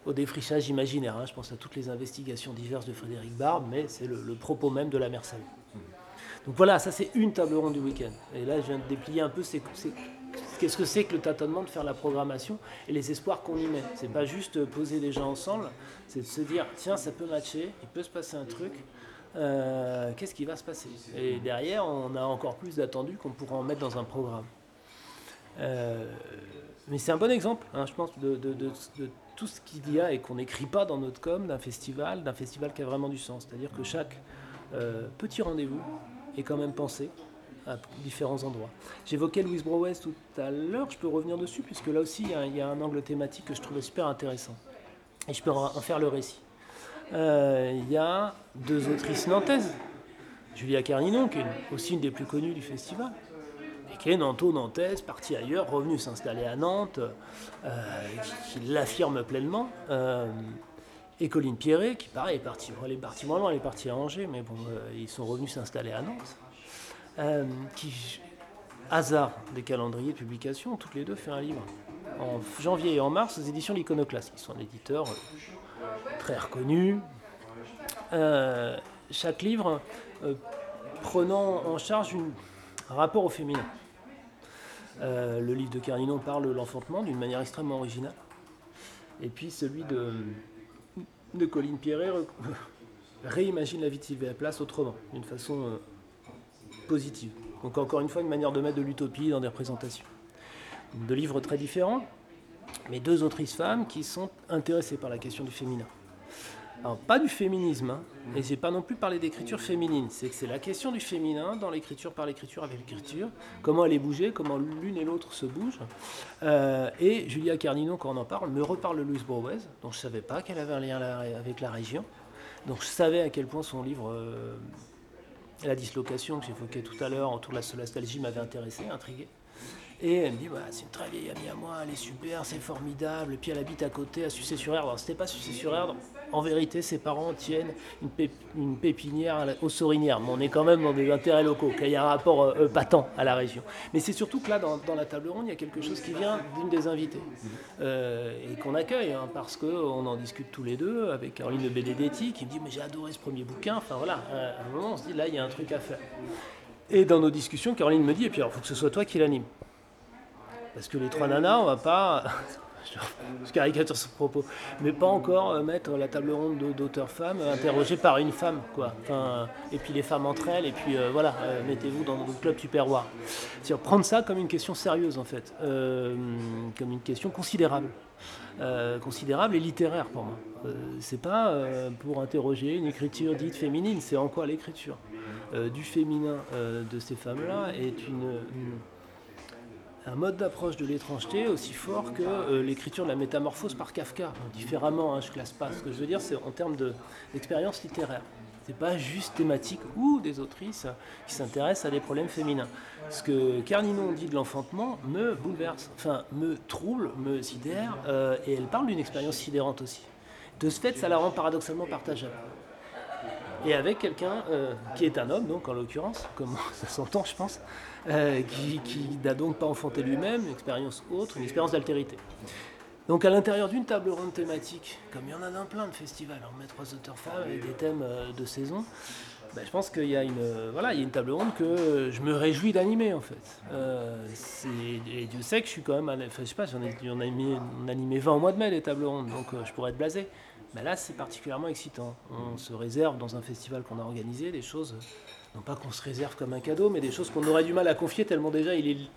au défrichage imaginaire. Hein. Je pense à toutes les investigations diverses de Frédéric Barbe, mais c'est le, propos même de la Mersal. Donc voilà, ça c'est une table ronde du week-end. Et là, je viens de déplier un peu qu'est-ce que c'est que le tâtonnement de faire la programmation et les espoirs qu'on y met? C'est pas juste poser les gens ensemble, c'est de se dire tiens, ça peut matcher, il peut se passer un truc. Euh, qu'est-ce qui va se passer? Et derrière, on a encore plus d'attendus qu'on pourra en mettre dans un programme. Euh, mais c'est un bon exemple, hein, je pense, de, tout ce qu'il y a et qu'on n'écrit pas dans notre com d'un festival, d'un festival qui a vraiment du sens. C'est-à-dire que chaque euh, petit rendez-vous est quand même pensé à différents endroits. J'évoquais Louise Brouez tout à l'heure, je peux revenir dessus, puisque là aussi il y, a un angle thématique que je trouvais super intéressant. Et je peux en faire le récit. Euh, il y a deux autrices nantaises, Julia Carninon, qui est aussi une des plus connues du festival, qui est nanto-nantaise, partie ailleurs, revenue s'installer à Nantes, euh, qui, l'affirme pleinement. Euh, et Colline Pierret, qui pareil est partie, elle est partie moins loin, elle est partie à Angers, mais bon, ils sont revenus s'installer à Nantes. Qui, hasard des calendriers de publication, toutes les deux fait un livre en janvier et en mars aux éditions L'Iconoclaste, qui sont un éditeur euh, très reconnu. Euh, chaque livre euh, prenant en charge un rapport au féminin. le livre de Carninon parle de l'enfantement d'une manière extrêmement originale. Et puis celui de, de Colline Pierret réimagine la vie de Sylvia Place autrement, d'une façon positive. Donc encore une fois, une manière de mettre de l'utopie dans des représentations. Deux livres très différents, mais deux autrices femmes qui sont intéressées par la question du féminin. Alors, pas du féminisme, hein, et j'ai pas non plus parlé d'écriture féminine. C'est que c'est la question du féminin dans l'écriture par l'écriture avec l'écriture, comment elle est bougée, comment l'une et l'autre se bougent. Euh, et Julia Carnino, quand on en parle, me reparle de Louise Bourwez, dont je savais pas qu'elle avait un lien avec la région. Donc je savais à quel point son livre euh, la dislocation que j'évoquais tout à l'heure autour de la solastalgie m'avait intéressé, intrigué. Et elle me dit, bah, c'est une très vieille amie à moi, elle est super, c'est formidable. Et puis elle habite à côté, à Sucé-sur-Erdre. Alors c'était pas Sucé-sur-Erdre. En vérité, ses parents tiennent une, pépinière aux Sorinières. Mais on est quand même dans des intérêts locaux, qu'il y a un rapport euh, euh, patent à la région. Mais c'est surtout que là, dans, la table ronde, il y a quelque chose qui vient d'une des invitées. Euh, et qu'on accueille, hein, parce qu'on en discute tous les deux avec Caroline Benedetti, qui me dit, mais j'ai adoré ce premier bouquin. Enfin voilà, à un moment, on se dit, là, il y a un truc à faire. Et dans nos discussions, Caroline me dit, et puis il faut que ce soit toi qui l'anime. Parce que les trois nanas, on va pas. Je caricature ce propos, mais pas encore euh, mettre la table ronde d'auteurs femmes interrogées par une femme, quoi. Enfin, et puis les femmes entre elles, et puis euh, voilà, euh, mettez-vous dans votre club tupperware. C'est prendre ça comme une question sérieuse en fait, comme une question considérable. considérable et littéraire pour moi. c'est pas pour interroger une écriture dite féminine, c'est en quoi l'écriture du féminin de ces femmes-là est une un mode d'approche de l'étrangeté aussi fort que euh, l'écriture de la métamorphose par Kafka. différemment, hein, je classe pas. Ce que je veux dire, c'est en termes d'expérience littéraire. Ce n'est pas juste thématique ou des autrices qui s'intéressent à des problèmes féminins. Ce que Carninon dit de l'enfantement me bouleverse, enfin me trouble, me sidère, euh, et elle parle d'une expérience sidérante aussi. De ce fait, ça la rend paradoxalement partageable et avec quelqu'un euh, qui est un homme, donc en l'occurrence, comme ça s'entend, je pense, euh, qui, n'a donc pas enfanté lui-même, une expérience autre, une expérience d'altérité. Donc à l'intérieur d'une table ronde thématique, comme il y en a dans plein de festivals, on met trois auteurs femmes avec des thèmes euh, de saison, ben, je pense qu'il y, a une, voilà, il y a une table ronde que je me réjouis d'animer en fait. et Dieu sait que je suis quand même, enfin, je sais pas, j'en ai, on a animé, on a animé 20 au mois de mai les tables rondes, donc je pourrais être blasé. Mais là, c'est particulièrement excitant. On se réserve dans un festival qu'on a organisé des choses, non pas qu'on se réserve comme un cadeau, mais des choses qu'on aurait du mal à confier tellement déjà il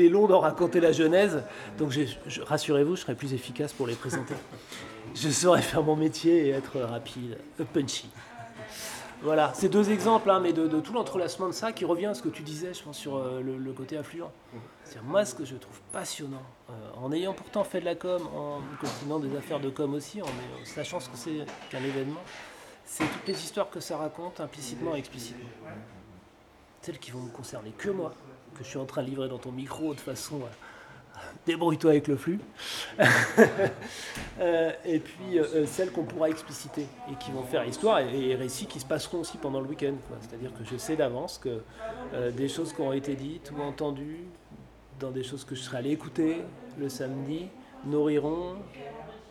est, long d'en raconter la genèse. Donc rassurez-vous, je serai plus efficace pour les présenter. Je saurais faire mon métier et être rapide, punchy. Voilà, c'est deux exemples, hein, mais de, tout l'entrelacement de ça qui revient à ce que tu disais, je pense, sur euh, le, côté affluent. C'est moi ce que je trouve passionnant, euh, en ayant pourtant fait de la com, en continuant des affaires de com aussi, en, sachant ce que c'est qu'un événement, c'est toutes les histoires que ça raconte, implicitement et explicitement. Celles qui vont me concerner que moi, que je suis en train de livrer dans ton micro de façon débrouille-toi avec le flux. Euh, et puis euh, euh, celles qu'on pourra expliciter et qui vont faire histoire et, récits qui se passeront aussi pendant le week-end. C'est-à-dire que je sais d'avance que des choses qui ont été dites ou entendues, dans des choses que je serai allé écouter le samedi, nourriront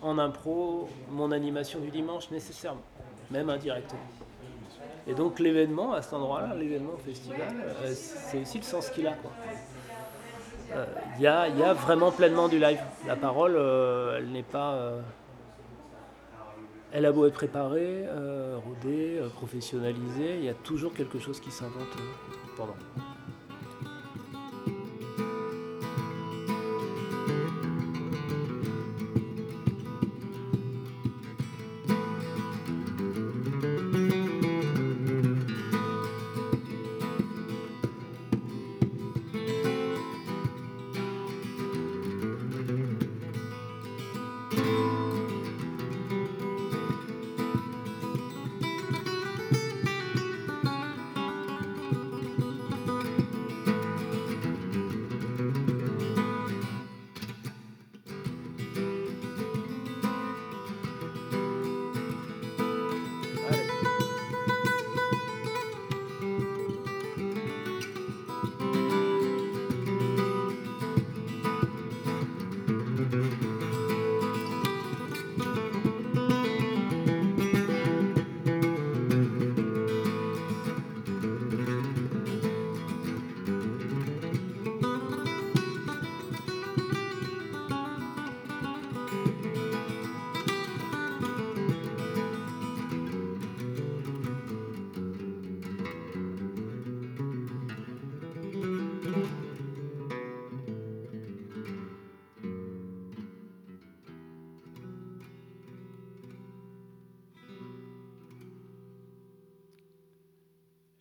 en impro mon animation du dimanche nécessairement, même indirectement. Et donc l'événement à cet endroit-là, l'événement festival, c'est aussi le sens qu'il a. Quoi il euh, y, a, vraiment pleinement du live. La parole, euh, elle n'est pas. Euh, elle a beau être préparée, rodée, professionnalisée, il y a toujours quelque chose qui s'invente pendant.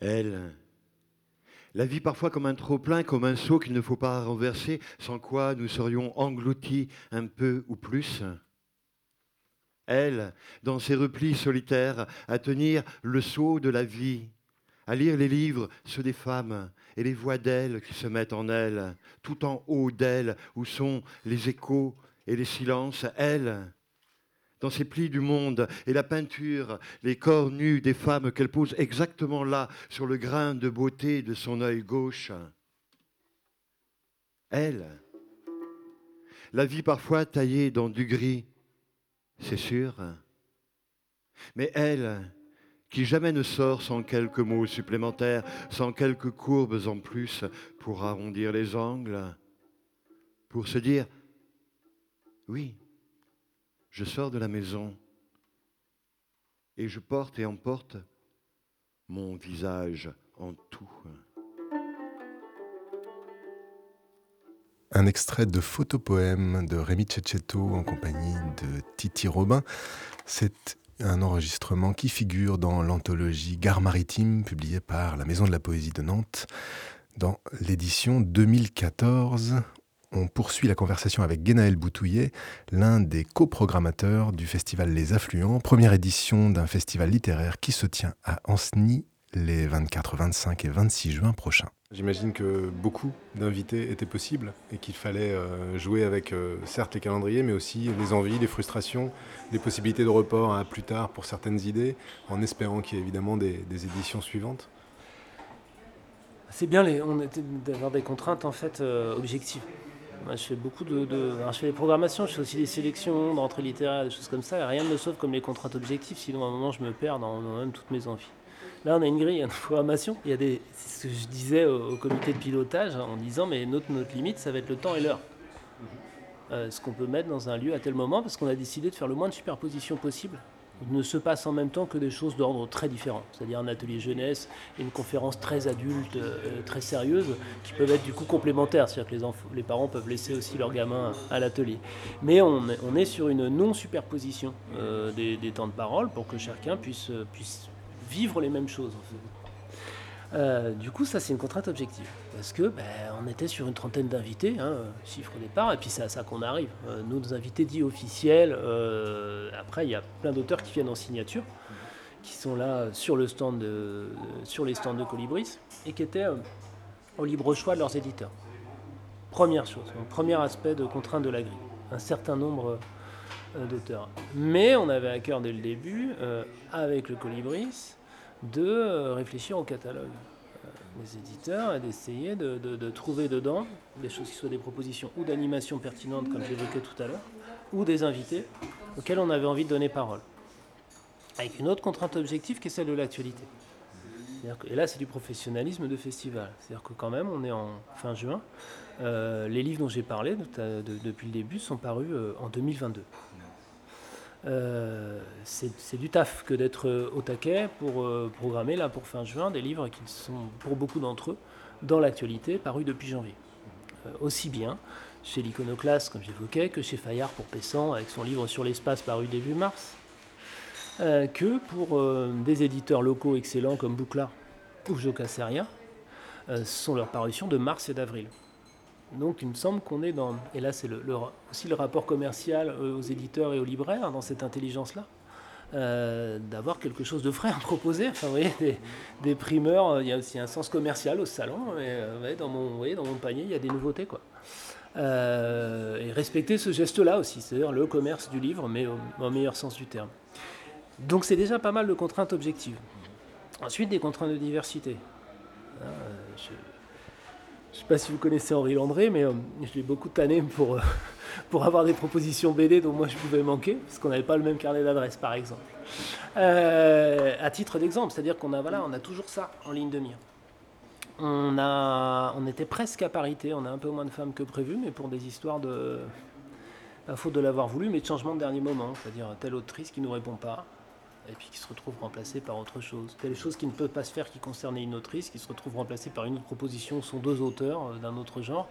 Elle, la vie parfois comme un trop-plein, comme un seau qu'il ne faut pas renverser, sans quoi nous serions engloutis un peu ou plus. Elle, dans ses replis solitaires, à tenir le seau de la vie, à lire les livres, ceux des femmes, et les voix d'elles qui se mettent en elle, tout en haut d'elle, où sont les échos et les silences, elle, dans ces plis du monde et la peinture, les corps nus des femmes qu'elle pose exactement là, sur le grain de beauté de son œil gauche. Elle, la vie parfois taillée dans du gris, c'est sûr, mais elle, qui jamais ne sort sans quelques mots supplémentaires, sans quelques courbes en plus pour arrondir les angles, pour se dire, oui, je sors de la maison et je porte et emporte mon visage en tout. Un extrait de photopoème de Rémi Cecchetto en compagnie de Titi Robin. C'est un enregistrement qui figure dans l'anthologie Gare maritime publiée par la Maison de la Poésie de Nantes dans l'édition 2014. On poursuit la conversation avec Guénaël Boutouillet, l'un des coprogrammateurs du festival Les Affluents, première édition d'un festival littéraire qui se tient à Ancenis les 24, 25 et 26 juin prochains. J'imagine que beaucoup d'invités étaient possibles et qu'il fallait euh, jouer avec euh, certes les calendriers, mais aussi les envies, les frustrations, les possibilités de report à plus tard pour certaines idées, en espérant qu'il y ait évidemment des, éditions suivantes. C'est bien d'avoir des contraintes en fait euh, objectives. Moi, je fais beaucoup de, je fais des programmations, je fais aussi des sélections d'entrées littéraires, des choses comme ça. Rien ne me sauve comme les contraintes objectives, sinon à un moment je me perds dans même toutes mes envies. Là, on a une grille, une programmation. Il y a des, c'est ce que je disais au, comité de pilotage en disant, mais notre, notre limite, ça va être le temps et l'heure. Euh, ce qu'on peut mettre dans un lieu à tel moment, parce qu'on a décidé de faire le moins de superposition possible. Ne se passe en même temps que des choses d'ordre très différent, c'est-à-dire un atelier jeunesse et une conférence très adulte, euh, très sérieuse, qui peuvent être du coup complémentaires, c'est-à-dire que les, parents peuvent laisser aussi leurs gamins à l'atelier. Mais on, est sur une non-superposition euh, des, temps de parole pour que chacun puisse, puisse vivre les mêmes choses. Euh, du coup, ça c'est une contrainte objective parce que ben, on était sur une trentaine d'invités, hein, chiffre au départ, et puis c'est à ça qu'on arrive. Euh, nos invités dits officiels, euh, après il y a plein d'auteurs qui viennent en signature, qui sont là sur sur les stands de Colibris et qui étaient au libre choix de leurs éditeurs. Première chose, premier aspect de contrainte de la grille, un certain nombre d'auteurs. Mais on avait à cœur dès le début, avec le Colibris, de euh, réfléchir au catalogue euh, des éditeurs et d'essayer de, trouver dedans des choses qui soient des propositions ou d'animation pertinentes, comme j'évoquais tout à l'heure, ou des invités auxquels on avait envie de donner parole. Avec une autre contrainte objective qui est celle de l'actualité. Et là, c'est du professionnalisme de festival. C'est-à-dire que quand même, on est en fin juin. Euh, les livres dont j'ai parlé depuis le début sont parus en 2022. Euh, c'est du taf que d'être euh, au taquet pour euh, programmer là pour fin juin des livres qui sont pour beaucoup d'entre eux dans l'actualité parus depuis janvier. aussi bien chez l'Iconoclaste comme j'évoquais que chez Fayard pour Pessan avec son livre sur l'espace paru début mars que pour des éditeurs locaux excellents comme Boucla ou Jocasseria ce sont leurs parutions de mars et d'avril. Donc il me semble qu'on est dans, et là c'est aussi le rapport commercial euh, aux éditeurs et aux libraires dans cette intelligence-là, euh, d'avoir quelque chose de frais à proposer. Enfin, vous voyez, des, primeurs, euh, il y a aussi un sens commercial au salon, et dans, mon, panier il y a des nouveautés. quoi. et respecter ce geste-là aussi, c'est-à-dire le commerce du livre, mais au, meilleur sens du terme. Donc c'est déjà pas mal de contraintes objectives. Ensuite, des contraintes de diversité. Je, je ne sais pas si vous connaissez Henri Landré, mais euh, je l'ai beaucoup tanné pour, euh, pour avoir des propositions BD dont moi je pouvais manquer, parce qu'on n'avait pas le même carnet d'adresse, par exemple. Euh, à titre d'exemple, c'est-à-dire qu'on a, voilà, on a toujours ça en ligne de mire. On, a, on était presque à parité, on a un peu moins de femmes que prévu, mais pour des histoires de, à faute de l'avoir voulu, mais de changement de dernier moment, c'est-à-dire telle autrice qui ne nous répond pas, et puis qui se retrouve remplacé par autre chose. Telle chose qui ne peut pas se faire qui concernait une autrice, qui se retrouve remplacée par une autre proposition, sont deux auteurs euh, d'un autre genre,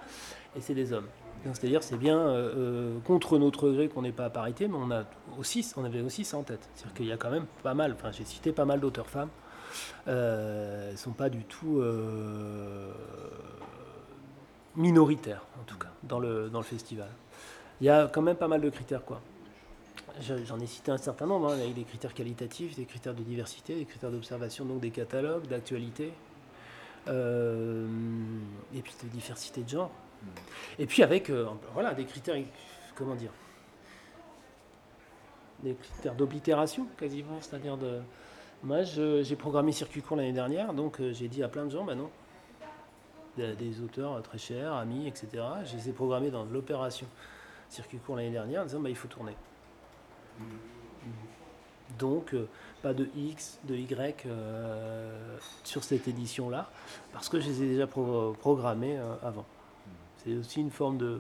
et c'est des hommes. C'est-à-dire c'est bien euh, euh, contre notre gré qu'on n'est pas à parité, mais on, a aussi, on avait aussi ça en tête. C'est-à-dire qu'il y a quand même pas mal, enfin j'ai cité pas mal d'auteurs femmes, ne sont pas du tout minoritaires, en tout cas, dans le, dans le festival. Il y a quand même pas mal de critères, quoi. J'en ai cité un certain nombre, hein, avec des critères qualitatifs, des critères de diversité, des critères d'observation, donc des catalogues, d'actualité, euh, et puis de diversité de genre. Et puis avec euh, voilà, des critères, comment dire, des critères d'oblitération quasiment, c'est-à-dire de... Moi, j'ai programmé circuit court l'année dernière, donc euh, j'ai dit à plein de gens, bah non, des, auteurs très chers, amis, etc. Je les ai programmés dans l'opération circuit court l'année dernière en disant, bah, il faut tourner. Donc, euh, pas de X, de Y euh, sur cette édition-là, parce que je les ai déjà programmés euh, avant. C'est aussi une forme de...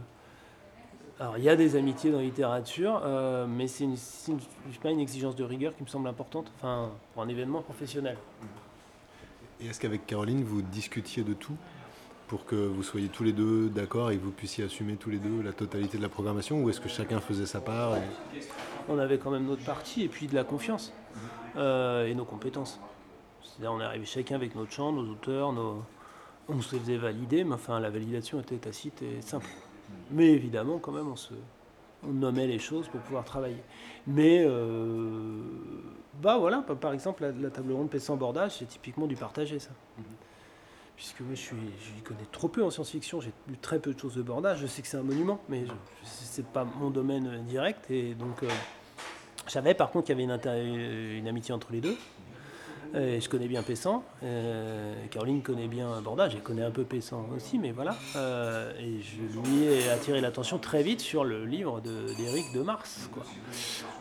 Alors, il y a des amitiés dans la littérature, mais c'est pas une exigence de rigueur qui me semble importante, enfin, pour un événement professionnel. Et est-ce qu'avec Caroline, vous discutiez de tout? Pour que vous soyez tous les deux d'accord et que vous puissiez assumer tous les deux la totalité de la programmation ou est-ce que chacun faisait sa part On avait quand même notre partie et puis de la confiance euh, et nos compétences. C'est-à-dire on est arrivé chacun avec notre chant, nos auteurs, nos... on se faisait valider, mais enfin la validation était tacite et simple. Mais évidemment quand même on se on nommait les choses pour pouvoir travailler. Mais euh, bah voilà, par exemple la, table ronde PC en bordage, c'est typiquement du partagé ça puisque moi je, connais trop peu en science-fiction, j'ai lu très peu de choses de bordage, je sais que c'est un monument, mais ce n'est pas mon domaine direct, et donc euh, je savais par contre qu'il y avait une amitié entre les deux, euh, je connais bien Pessan. Euh, Caroline connaît bien Bordage. Elle connaît un peu Pessan aussi, mais voilà. Euh, et je lui ai attiré l'attention très vite sur le livre d'Éric de, Mars, quoi.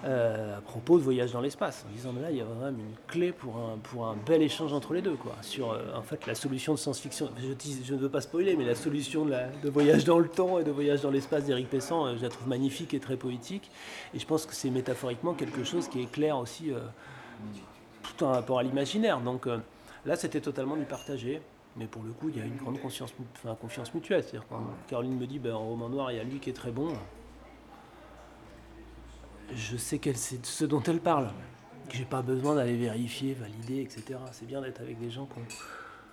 à propos de voyage dans l'espace, en disant mais là il y a vraiment une clé pour un, pour un bel échange entre les deux, quoi. Sur en fait la solution de science-fiction. Je, ne veux pas spoiler, mais la solution de, de, voyage dans le temps et de voyage dans l'espace d'Éric Pessan, je la trouve magnifique et très poétique. Et je pense que c'est métaphoriquement quelque chose qui éclaire aussi tout un rapport à l'imaginaire. Donc euh, là, c'était totalement du partagé. Mais pour le coup, il y a une grande confiance mutuelle. C'est-à-dire quand Caroline me dit, ben, en roman noir, il y a lui qui est très bon, je sais qu'elle sait ce dont elle parle. J'ai pas besoin d'aller vérifier, valider, etc. C'est bien d'être avec des gens qui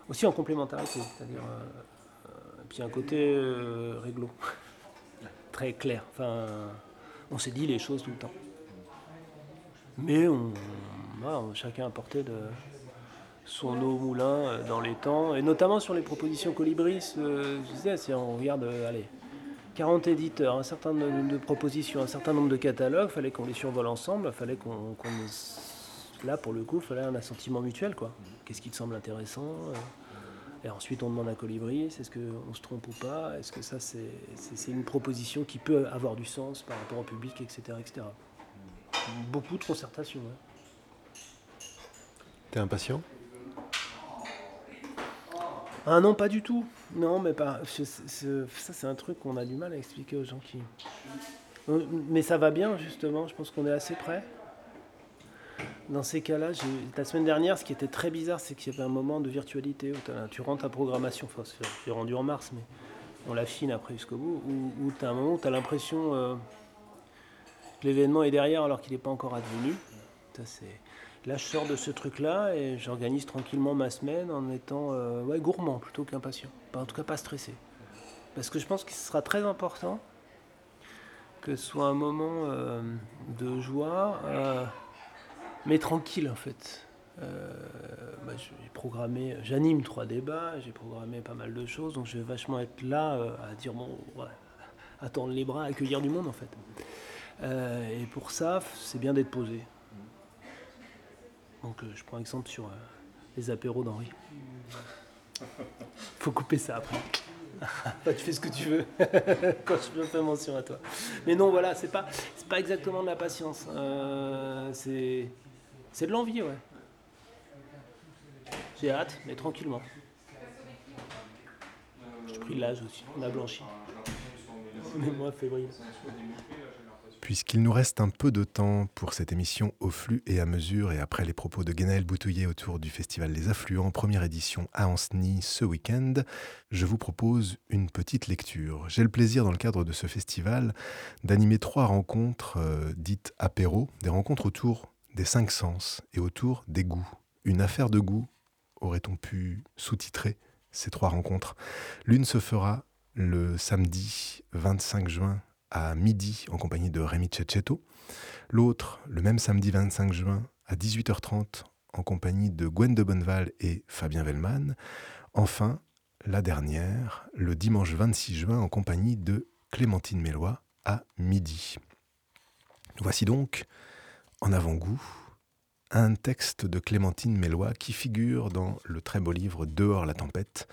aussi en complémentarité, c'est-à-dire euh, euh, puis un côté réglo, très clair. Enfin, on s'est dit les choses tout le temps. Mais on, chacun apportait de son eau au moulin euh, dans les temps, et notamment sur les propositions colibris. Euh, je disais, si on regarde, euh, allez, 40 éditeurs, un certain nombre de propositions, un certain nombre de catalogues, fallait qu'on les survole ensemble, fallait qu'on. là, pour le coup, fallait un assentiment mutuel, quoi. Qu'est-ce qui te semble intéressant Et ensuite, on demande à Colibri, est-ce qu'on se trompe ou pas Est-ce que ça, c'est une proposition qui peut avoir du sens par rapport au public, etc. etc. Beaucoup de concertation. T'es impatient? Ah non, pas du tout. Non, mais pas. ça, c'est un truc qu'on a du mal à expliquer aux gens qui. Euh, mais ça va bien, justement. Je pense qu'on est assez près. Dans ces cas-là, la semaine dernière, ce qui était très bizarre, c'est qu'il y avait un moment de virtualité où tu rentres ta programmation. Enfin, c'est rendu en mars, mais on l'affine après jusqu'au bout. Où, tu as un moment où tu as l'impression euh, que l'événement est derrière alors qu'il n'est pas encore advenu. Ça, c'est Là, je sors de ce truc-là et j'organise tranquillement ma semaine en étant euh, ouais, gourmand plutôt qu'impatient. En tout cas, pas stressé. Parce que je pense que ce sera très important que ce soit un moment euh, de joie, euh, mais tranquille en fait. Bah, j'anime trois débats, j'ai programmé pas mal de choses, donc je vais vachement être là à dire bon, ouais, attendre les bras, accueillir du monde en fait. et pour ça, c'est bien d'être posé. Donc euh, je prends exemple sur euh, les apéros d'Henri. Faut couper ça après. tu fais ce que tu veux quand je me fais mention à toi. Mais non, voilà, c'est pas, c'est pas exactement de la patience. Euh, c'est, c'est de l'envie, ouais. J'ai hâte, mais tranquillement. J'ai pris l'âge aussi, on a blanchi. Mais moi, février. Puisqu'il nous reste un peu de temps pour cette émission au flux et à mesure, et après les propos de Guénaël Boutouillet autour du Festival des Affluents, première édition à Anceny ce week-end, je vous propose une petite lecture. J'ai le plaisir, dans le cadre de ce festival, d'animer trois rencontres euh, dites apéro, des rencontres autour des cinq sens et autour des goûts Une affaire de goût, aurait-on pu sous-titrer ces trois rencontres. L'une se fera le samedi 25 juin à midi en compagnie de Rémi Cecchetto. L'autre, le même samedi 25 juin à 18h30 en compagnie de Gwen de Bonneval et Fabien Vellman. Enfin, la dernière, le dimanche 26 juin en compagnie de Clémentine Mélois à midi. Voici donc, en avant-goût, un texte de Clémentine Mélois qui figure dans le très beau livre Dehors la tempête,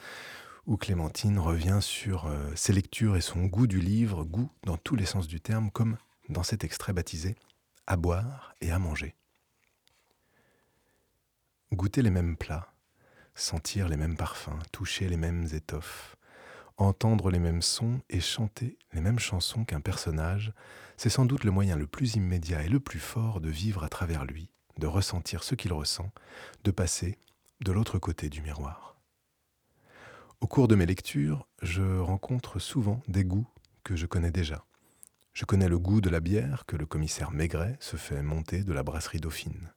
où Clémentine revient sur euh, ses lectures et son goût du livre, goût dans tous les sens du terme, comme dans cet extrait baptisé À boire et à manger. Goûter les mêmes plats, sentir les mêmes parfums, toucher les mêmes étoffes, entendre les mêmes sons et chanter les mêmes chansons qu'un personnage, c'est sans doute le moyen le plus immédiat et le plus fort de vivre à travers lui, de ressentir ce qu'il ressent, de passer de l'autre côté du miroir. Au cours de mes lectures, je rencontre souvent des goûts que je connais déjà. Je connais le goût de la bière que le commissaire Maigret se fait monter de la brasserie Dauphine.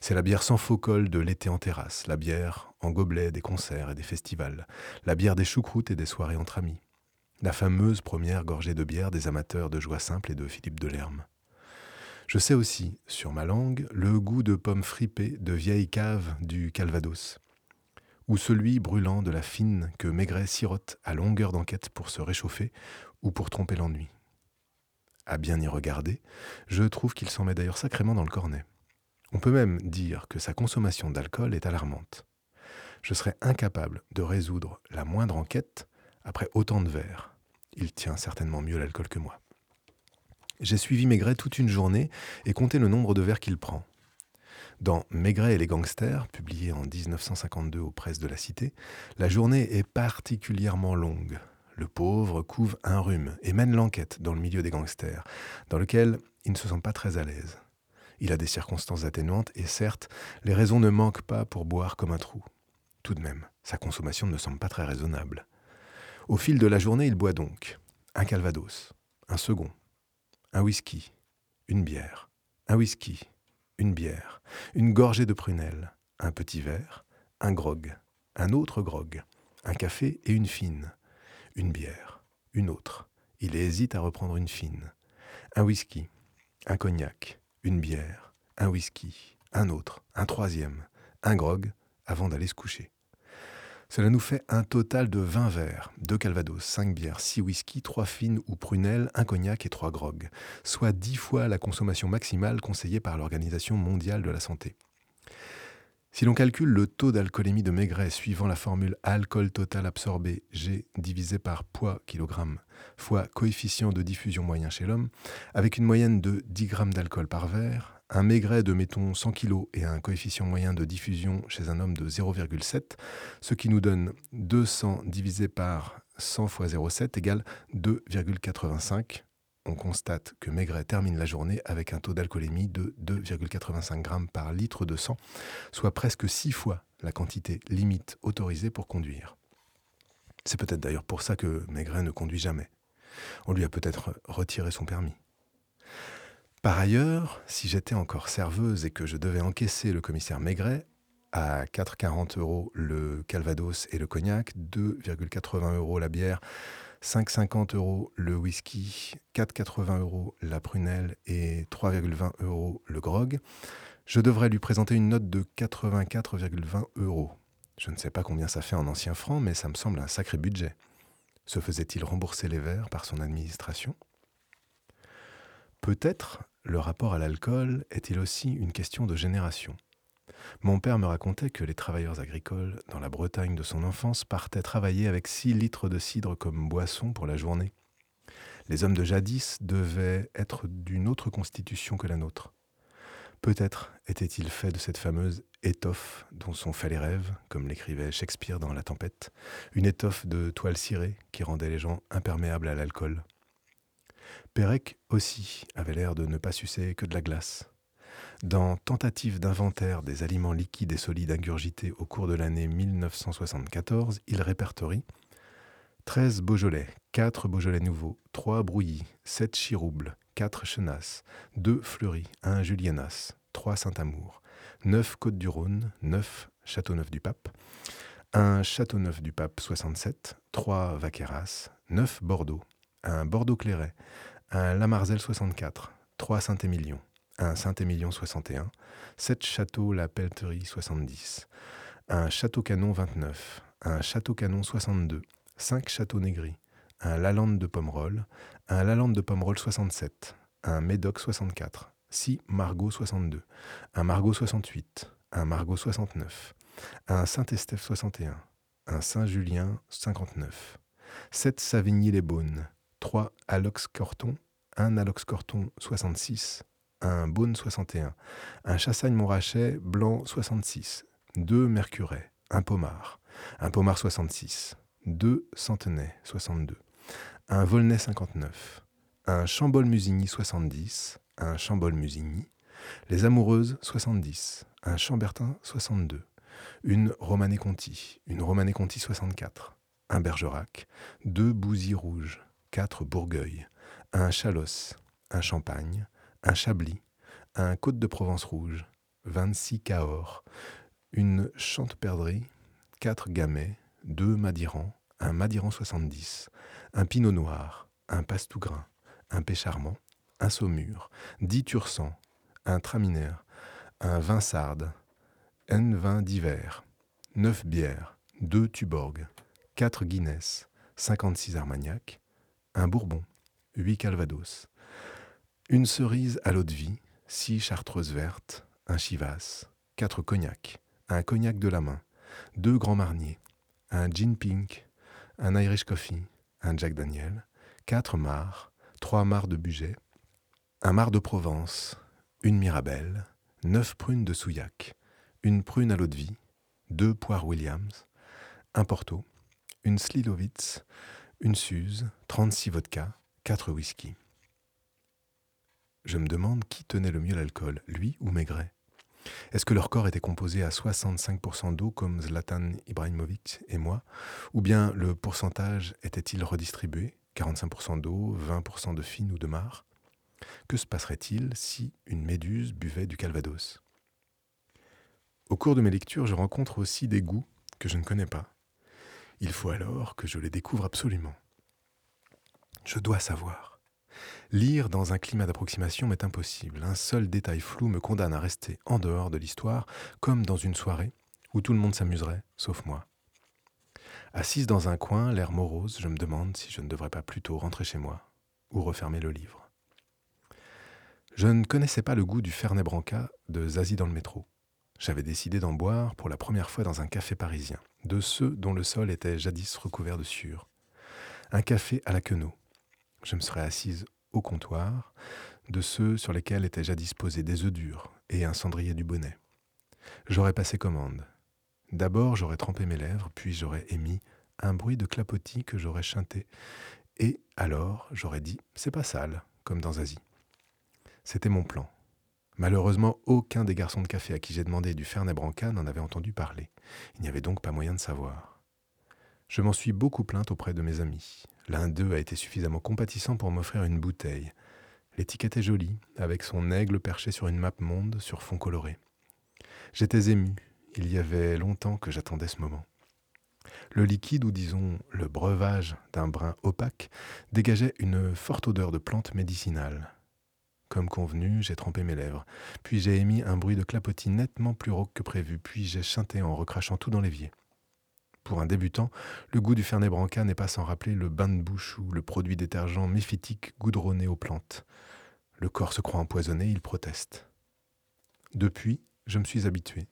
C'est la bière sans faux col de l'été en terrasse, la bière en gobelet des concerts et des festivals, la bière des choucroutes et des soirées entre amis, la fameuse première gorgée de bière des amateurs de joie simple et de Philippe Delerme. Je sais aussi, sur ma langue, le goût de pommes fripées de vieilles caves du Calvados, ou celui brûlant de la fine que Maigret sirote à longueur d'enquête pour se réchauffer ou pour tromper l'ennui. À bien y regarder, je trouve qu'il s'en met d'ailleurs sacrément dans le cornet. On peut même dire que sa consommation d'alcool est alarmante. Je serais incapable de résoudre la moindre enquête après autant de verres. Il tient certainement mieux l'alcool que moi. J'ai suivi Maigret toute une journée et compté le nombre de verres qu'il prend. Dans Maigret et les gangsters, publié en 1952 aux presses de la Cité, la journée est particulièrement longue. Le pauvre couve un rhume et mène l'enquête dans le milieu des gangsters, dans lequel il ne se sent pas très à l'aise. Il a des circonstances atténuantes et certes, les raisons ne manquent pas pour boire comme un trou. Tout de même, sa consommation ne semble pas très raisonnable. Au fil de la journée, il boit donc un calvados, un second, un whisky, une bière, un whisky, une bière, une gorgée de prunelle, un petit verre, un grog, un autre grog, un café et une fine, une bière, une autre. Il hésite à reprendre une fine, un whisky, un cognac, une bière, un whisky, un autre, un troisième, un grog, avant d'aller se coucher. Cela nous fait un total de 20 verres, 2 calvados, 5 bières, 6 whisky, 3 fines ou prunelles, un cognac et 3 grogs, soit 10 fois la consommation maximale conseillée par l'Organisation mondiale de la santé. Si l'on calcule le taux d'alcoolémie de Maigret suivant la formule alcool total absorbé G divisé par poids kilogramme fois coefficient de diffusion moyen chez l'homme, avec une moyenne de 10 grammes d'alcool par verre, un maigret de mettons 100 kg et un coefficient moyen de diffusion chez un homme de 0,7, ce qui nous donne 200 divisé par 100 fois 0,7 égale 2,85. On constate que Maigret termine la journée avec un taux d'alcoolémie de 2,85 g par litre de sang, soit presque 6 fois la quantité limite autorisée pour conduire. C'est peut-être d'ailleurs pour ça que Maigret ne conduit jamais. On lui a peut-être retiré son permis. Par ailleurs, si j'étais encore serveuse et que je devais encaisser le commissaire Maigret, à 4,40 euros le Calvados et le cognac, 2,80 euros la bière, 5,50 euros le whisky, 4,80 euros la prunelle et 3,20 euros le grog, je devrais lui présenter une note de 84,20 euros. Je ne sais pas combien ça fait en anciens francs, mais ça me semble un sacré budget. Se faisait-il rembourser les verres par son administration? Peut-être le rapport à l'alcool est-il aussi une question de génération? Mon père me racontait que les travailleurs agricoles, dans la Bretagne de son enfance, partaient travailler avec 6 litres de cidre comme boisson pour la journée. Les hommes de jadis devaient être d'une autre constitution que la nôtre. Peut-être était-il fait de cette fameuse étoffe dont sont faits les rêves, comme l'écrivait Shakespeare dans La Tempête, une étoffe de toile cirée qui rendait les gens imperméables à l'alcool. Pérec aussi avait l'air de ne pas sucer que de la glace. Dans Tentative d'inventaire des aliments liquides et solides ingurgités au cours de l'année 1974, il répertorie 13 Beaujolais, 4 Beaujolais nouveaux, 3 Brouillis, 7 Chiroubles, 4 Chenasses, 2 Fleury, 1 Julienas, 3 Saint-Amour, 9 Côte-du-Rhône, 9 Châteauneuf-du-Pape, 1 Châteauneuf-du-Pape 67, 3 Vaqueras, 9 Bordeaux, un Bordeaux-Clairet, un Lamarzel 64, 3 Saint-Émilion, un Saint-Émilion 61, 7 Château-La Pelleterie 70, un Château-Canon 29, un Château-Canon 62, 5 Château-Négris, un Lalande de Pomerol, un Lalande de Pomerol 67, un Médoc 64, 6 Margot 62, un Margot 68, un Margot 69, un Saint-Estèphe 61, un Saint-Julien 59, 7 Savigny-les-Beaunes, 3 Alox-Corton, un Alox-Corton 66, un Beaune 61, un Chassagne-Montrachet blanc 66, 2 Mercuret, un Pomard, un Pomard 66, 2 Centenay 62, un Volnay 59, un Chambol-Musigny 70, un Chambol-Musigny, les Amoureuses 70, un Chambertin 62, une Romanée-Conti, une Romanée-Conti 64, un Bergerac, deux Bousies rouges, quatre Bourgueil, un Chalosse, un Champagne, un Chablis, un Côte de Provence rouge, 26 Cahors, une Chante-Perdrix, quatre Gamay, deux Madirans, un Madiran 70, un Pinot Noir, un Pastougrin, un Pécharmant, un Saumur, dix Tursan, un Traminaire, un Vinsarde, un vin d'hiver, neuf bières, deux Tuborg, quatre Guinness, 56 Armagnac, un Bourbon, huit Calvados, une cerise à l'eau de vie, six chartreuses vertes, un Chivas, quatre cognacs, un cognac de la main, deux grands marniers, un gin pink, un Irish coffee, un Jack Daniel, quatre mars, trois mars de budget, un mar de Provence, une Mirabelle, neuf prunes de Souillac, une prune à l'eau de vie, deux poires Williams, un Porto, une Slilovitz, une Suze, 36 vodka, quatre whisky. Je me demande qui tenait le mieux l'alcool, lui ou Maigret Est-ce que leur corps était composé à 65% d'eau comme Zlatan Ibrahimovic et moi Ou bien le pourcentage était-il redistribué 45% d'eau, 20% de fine ou de marre Que se passerait-il si une méduse buvait du calvados? Au cours de mes lectures, je rencontre aussi des goûts que je ne connais pas. Il faut alors que je les découvre absolument. Je dois savoir. Lire dans un climat d'approximation m'est impossible. Un seul détail flou me condamne à rester en dehors de l'histoire, comme dans une soirée où tout le monde s'amuserait, sauf moi. Assise dans un coin, l'air morose, je me demande si je ne devrais pas plutôt rentrer chez moi ou refermer le livre. Je ne connaissais pas le goût du Fernet Branca de Zazie dans le métro. J'avais décidé d'en boire pour la première fois dans un café parisien, de ceux dont le sol était jadis recouvert de sueur. Un café à la queneau. Je me serais assise au comptoir, de ceux sur lesquels étaient jadis posés des œufs durs et un cendrier du bonnet. J'aurais passé commande. D'abord j'aurais trempé mes lèvres, puis j'aurais émis un bruit de clapotis que j'aurais chanté, et alors j'aurais dit c'est pas sale, comme dans Asie. C'était mon plan. Malheureusement, aucun des garçons de café à qui j'ai demandé du Fernet Branca n'en avait entendu parler. Il n'y avait donc pas moyen de savoir. Je m'en suis beaucoup plainte auprès de mes amis. L'un d'eux a été suffisamment compatissant pour m'offrir une bouteille. L'étiquette est jolie, avec son aigle perché sur une map monde sur fond coloré. J'étais ému, il y avait longtemps que j'attendais ce moment. Le liquide, ou disons le breuvage d'un brin opaque, dégageait une forte odeur de plante médicinale. Comme convenu, j'ai trempé mes lèvres, puis j'ai émis un bruit de clapotis nettement plus rauque que prévu, puis j'ai chanté en recrachant tout dans l'évier. Pour un débutant, le goût du Fernet Branca n'est pas sans rappeler le bain de bouche ou le produit détergent méphitique goudronné aux plantes. Le corps se croit empoisonné, il proteste. Depuis, je me suis habitué,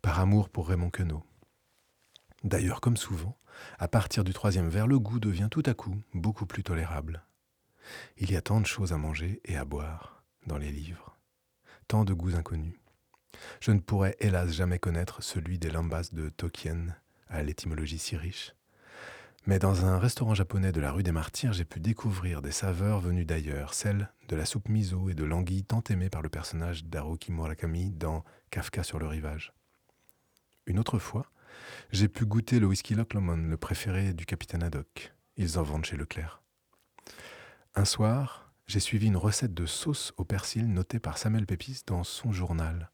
par amour pour Raymond Queneau. D'ailleurs, comme souvent, à partir du troisième verre, le goût devient tout à coup beaucoup plus tolérable. Il y a tant de choses à manger et à boire dans les livres, tant de goûts inconnus. Je ne pourrais hélas jamais connaître celui des lambas de Tokien à l'étymologie si riche. Mais dans un restaurant japonais de la rue des Martyrs, j'ai pu découvrir des saveurs venues d'ailleurs, celles de la soupe miso et de l'anguille tant aimée par le personnage d'Haruki Murakami dans Kafka sur le rivage. Une autre fois, j'ai pu goûter le whisky Loch le préféré du capitaine Haddock. Ils en vendent chez Leclerc. Un soir, j'ai suivi une recette de sauce au persil notée par Samuel Pépis dans son journal.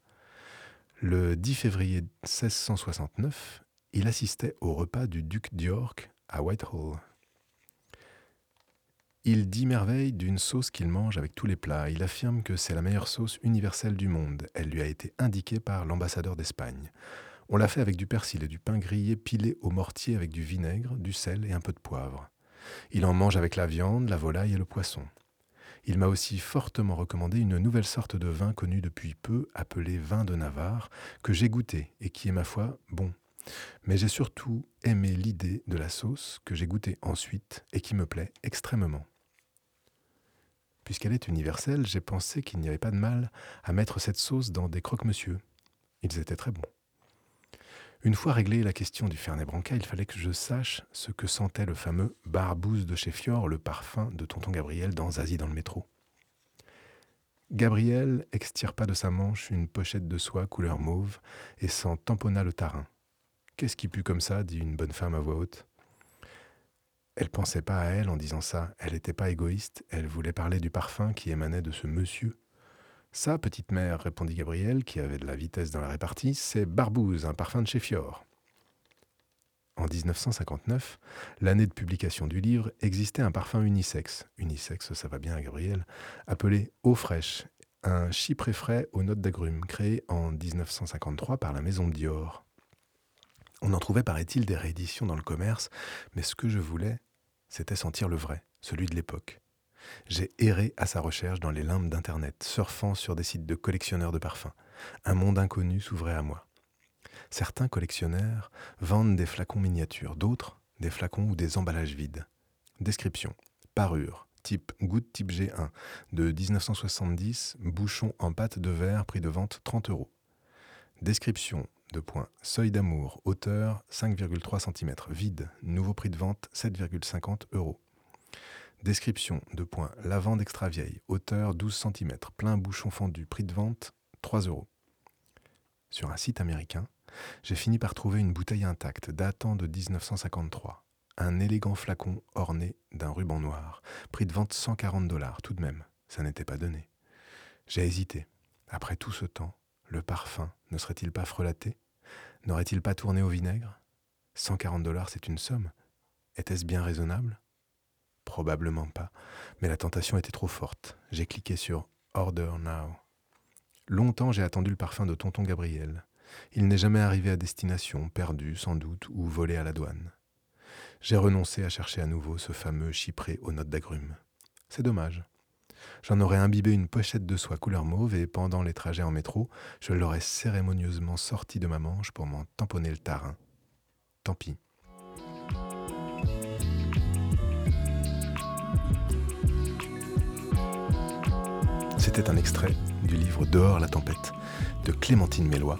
Le 10 février 1669, il assistait au repas du duc d'York à Whitehall. Il dit merveille d'une sauce qu'il mange avec tous les plats. Il affirme que c'est la meilleure sauce universelle du monde. Elle lui a été indiquée par l'ambassadeur d'Espagne. On l'a fait avec du persil et du pain grillé pilé au mortier avec du vinaigre, du sel et un peu de poivre. Il en mange avec la viande, la volaille et le poisson. Il m'a aussi fortement recommandé une nouvelle sorte de vin connu depuis peu, appelé vin de Navarre, que j'ai goûté et qui est ma foi bon. Mais j'ai surtout aimé l'idée de la sauce que j'ai goûtée ensuite et qui me plaît extrêmement. Puisqu'elle est universelle, j'ai pensé qu'il n'y avait pas de mal à mettre cette sauce dans des croque-monsieur. Ils étaient très bons. Une fois réglée la question du Fernet Branca, il fallait que je sache ce que sentait le fameux Barbouze de chez Fior, le parfum de tonton Gabriel dans Zazie dans le métro. Gabriel extirpa de sa manche une pochette de soie couleur mauve et s'en tamponna le tarin. Qu'est-ce qui pue comme ça? dit une bonne femme à voix haute. Elle pensait pas à elle en disant ça, elle n'était pas égoïste, elle voulait parler du parfum qui émanait de ce monsieur. Ça, petite mère, répondit Gabriel, qui avait de la vitesse dans la répartie, c'est Barbouze, un parfum de chez Fior. En 1959, l'année de publication du livre, existait un parfum unisexe, unisexe ça va bien à Gabriel, appelé Eau fraîche, un chypré frais aux notes d'agrumes, créé en 1953 par la maison Dior. On en trouvait, paraît-il, des rééditions dans le commerce, mais ce que je voulais, c'était sentir le vrai, celui de l'époque. J'ai erré à sa recherche dans les limbes d'Internet, surfant sur des sites de collectionneurs de parfums. Un monde inconnu s'ouvrait à moi. Certains collectionneurs vendent des flacons miniatures, d'autres des flacons ou des emballages vides. Description. Parure. Type goutte type G1 de 1970, bouchon en pâte de verre, prix de vente 30 euros. Description de point. Seuil d'amour, hauteur 5,3 cm, vide, nouveau prix de vente 7,50 euros. Description de point. Lavande extra vieille, hauteur 12 cm, plein bouchon fendu, prix de vente 3 euros. Sur un site américain, j'ai fini par trouver une bouteille intacte datant de 1953. Un élégant flacon orné d'un ruban noir, prix de vente 140 dollars tout de même, ça n'était pas donné. J'ai hésité. Après tout ce temps, le parfum ne serait-il pas frelaté? N'aurait-il pas tourné au vinaigre? 140 dollars, c'est une somme. Était-ce bien raisonnable? Probablement pas, mais la tentation était trop forte. J'ai cliqué sur Order Now. Longtemps j'ai attendu le parfum de tonton Gabriel. Il n'est jamais arrivé à destination, perdu sans doute, ou volé à la douane. J'ai renoncé à chercher à nouveau ce fameux chypré aux notes d'agrumes. C'est dommage. J'en aurais imbibé une pochette de soie couleur mauve et pendant les trajets en métro, je l'aurais cérémonieusement sorti de ma manche pour m'en tamponner le tarin. Tant pis. C'était un extrait du livre Dehors la tempête de Clémentine Mélois,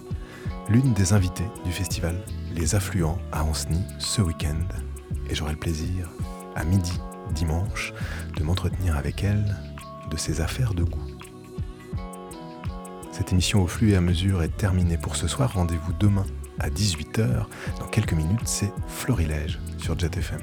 l'une des invitées du festival Les Affluents à Anceny ce week-end. Et j'aurai le plaisir, à midi dimanche, de m'entretenir avec elle de ses affaires de goût. Cette émission au flux et à mesure est terminée pour ce soir. Rendez-vous demain à 18h. Dans quelques minutes, c'est Florilège sur JetFM.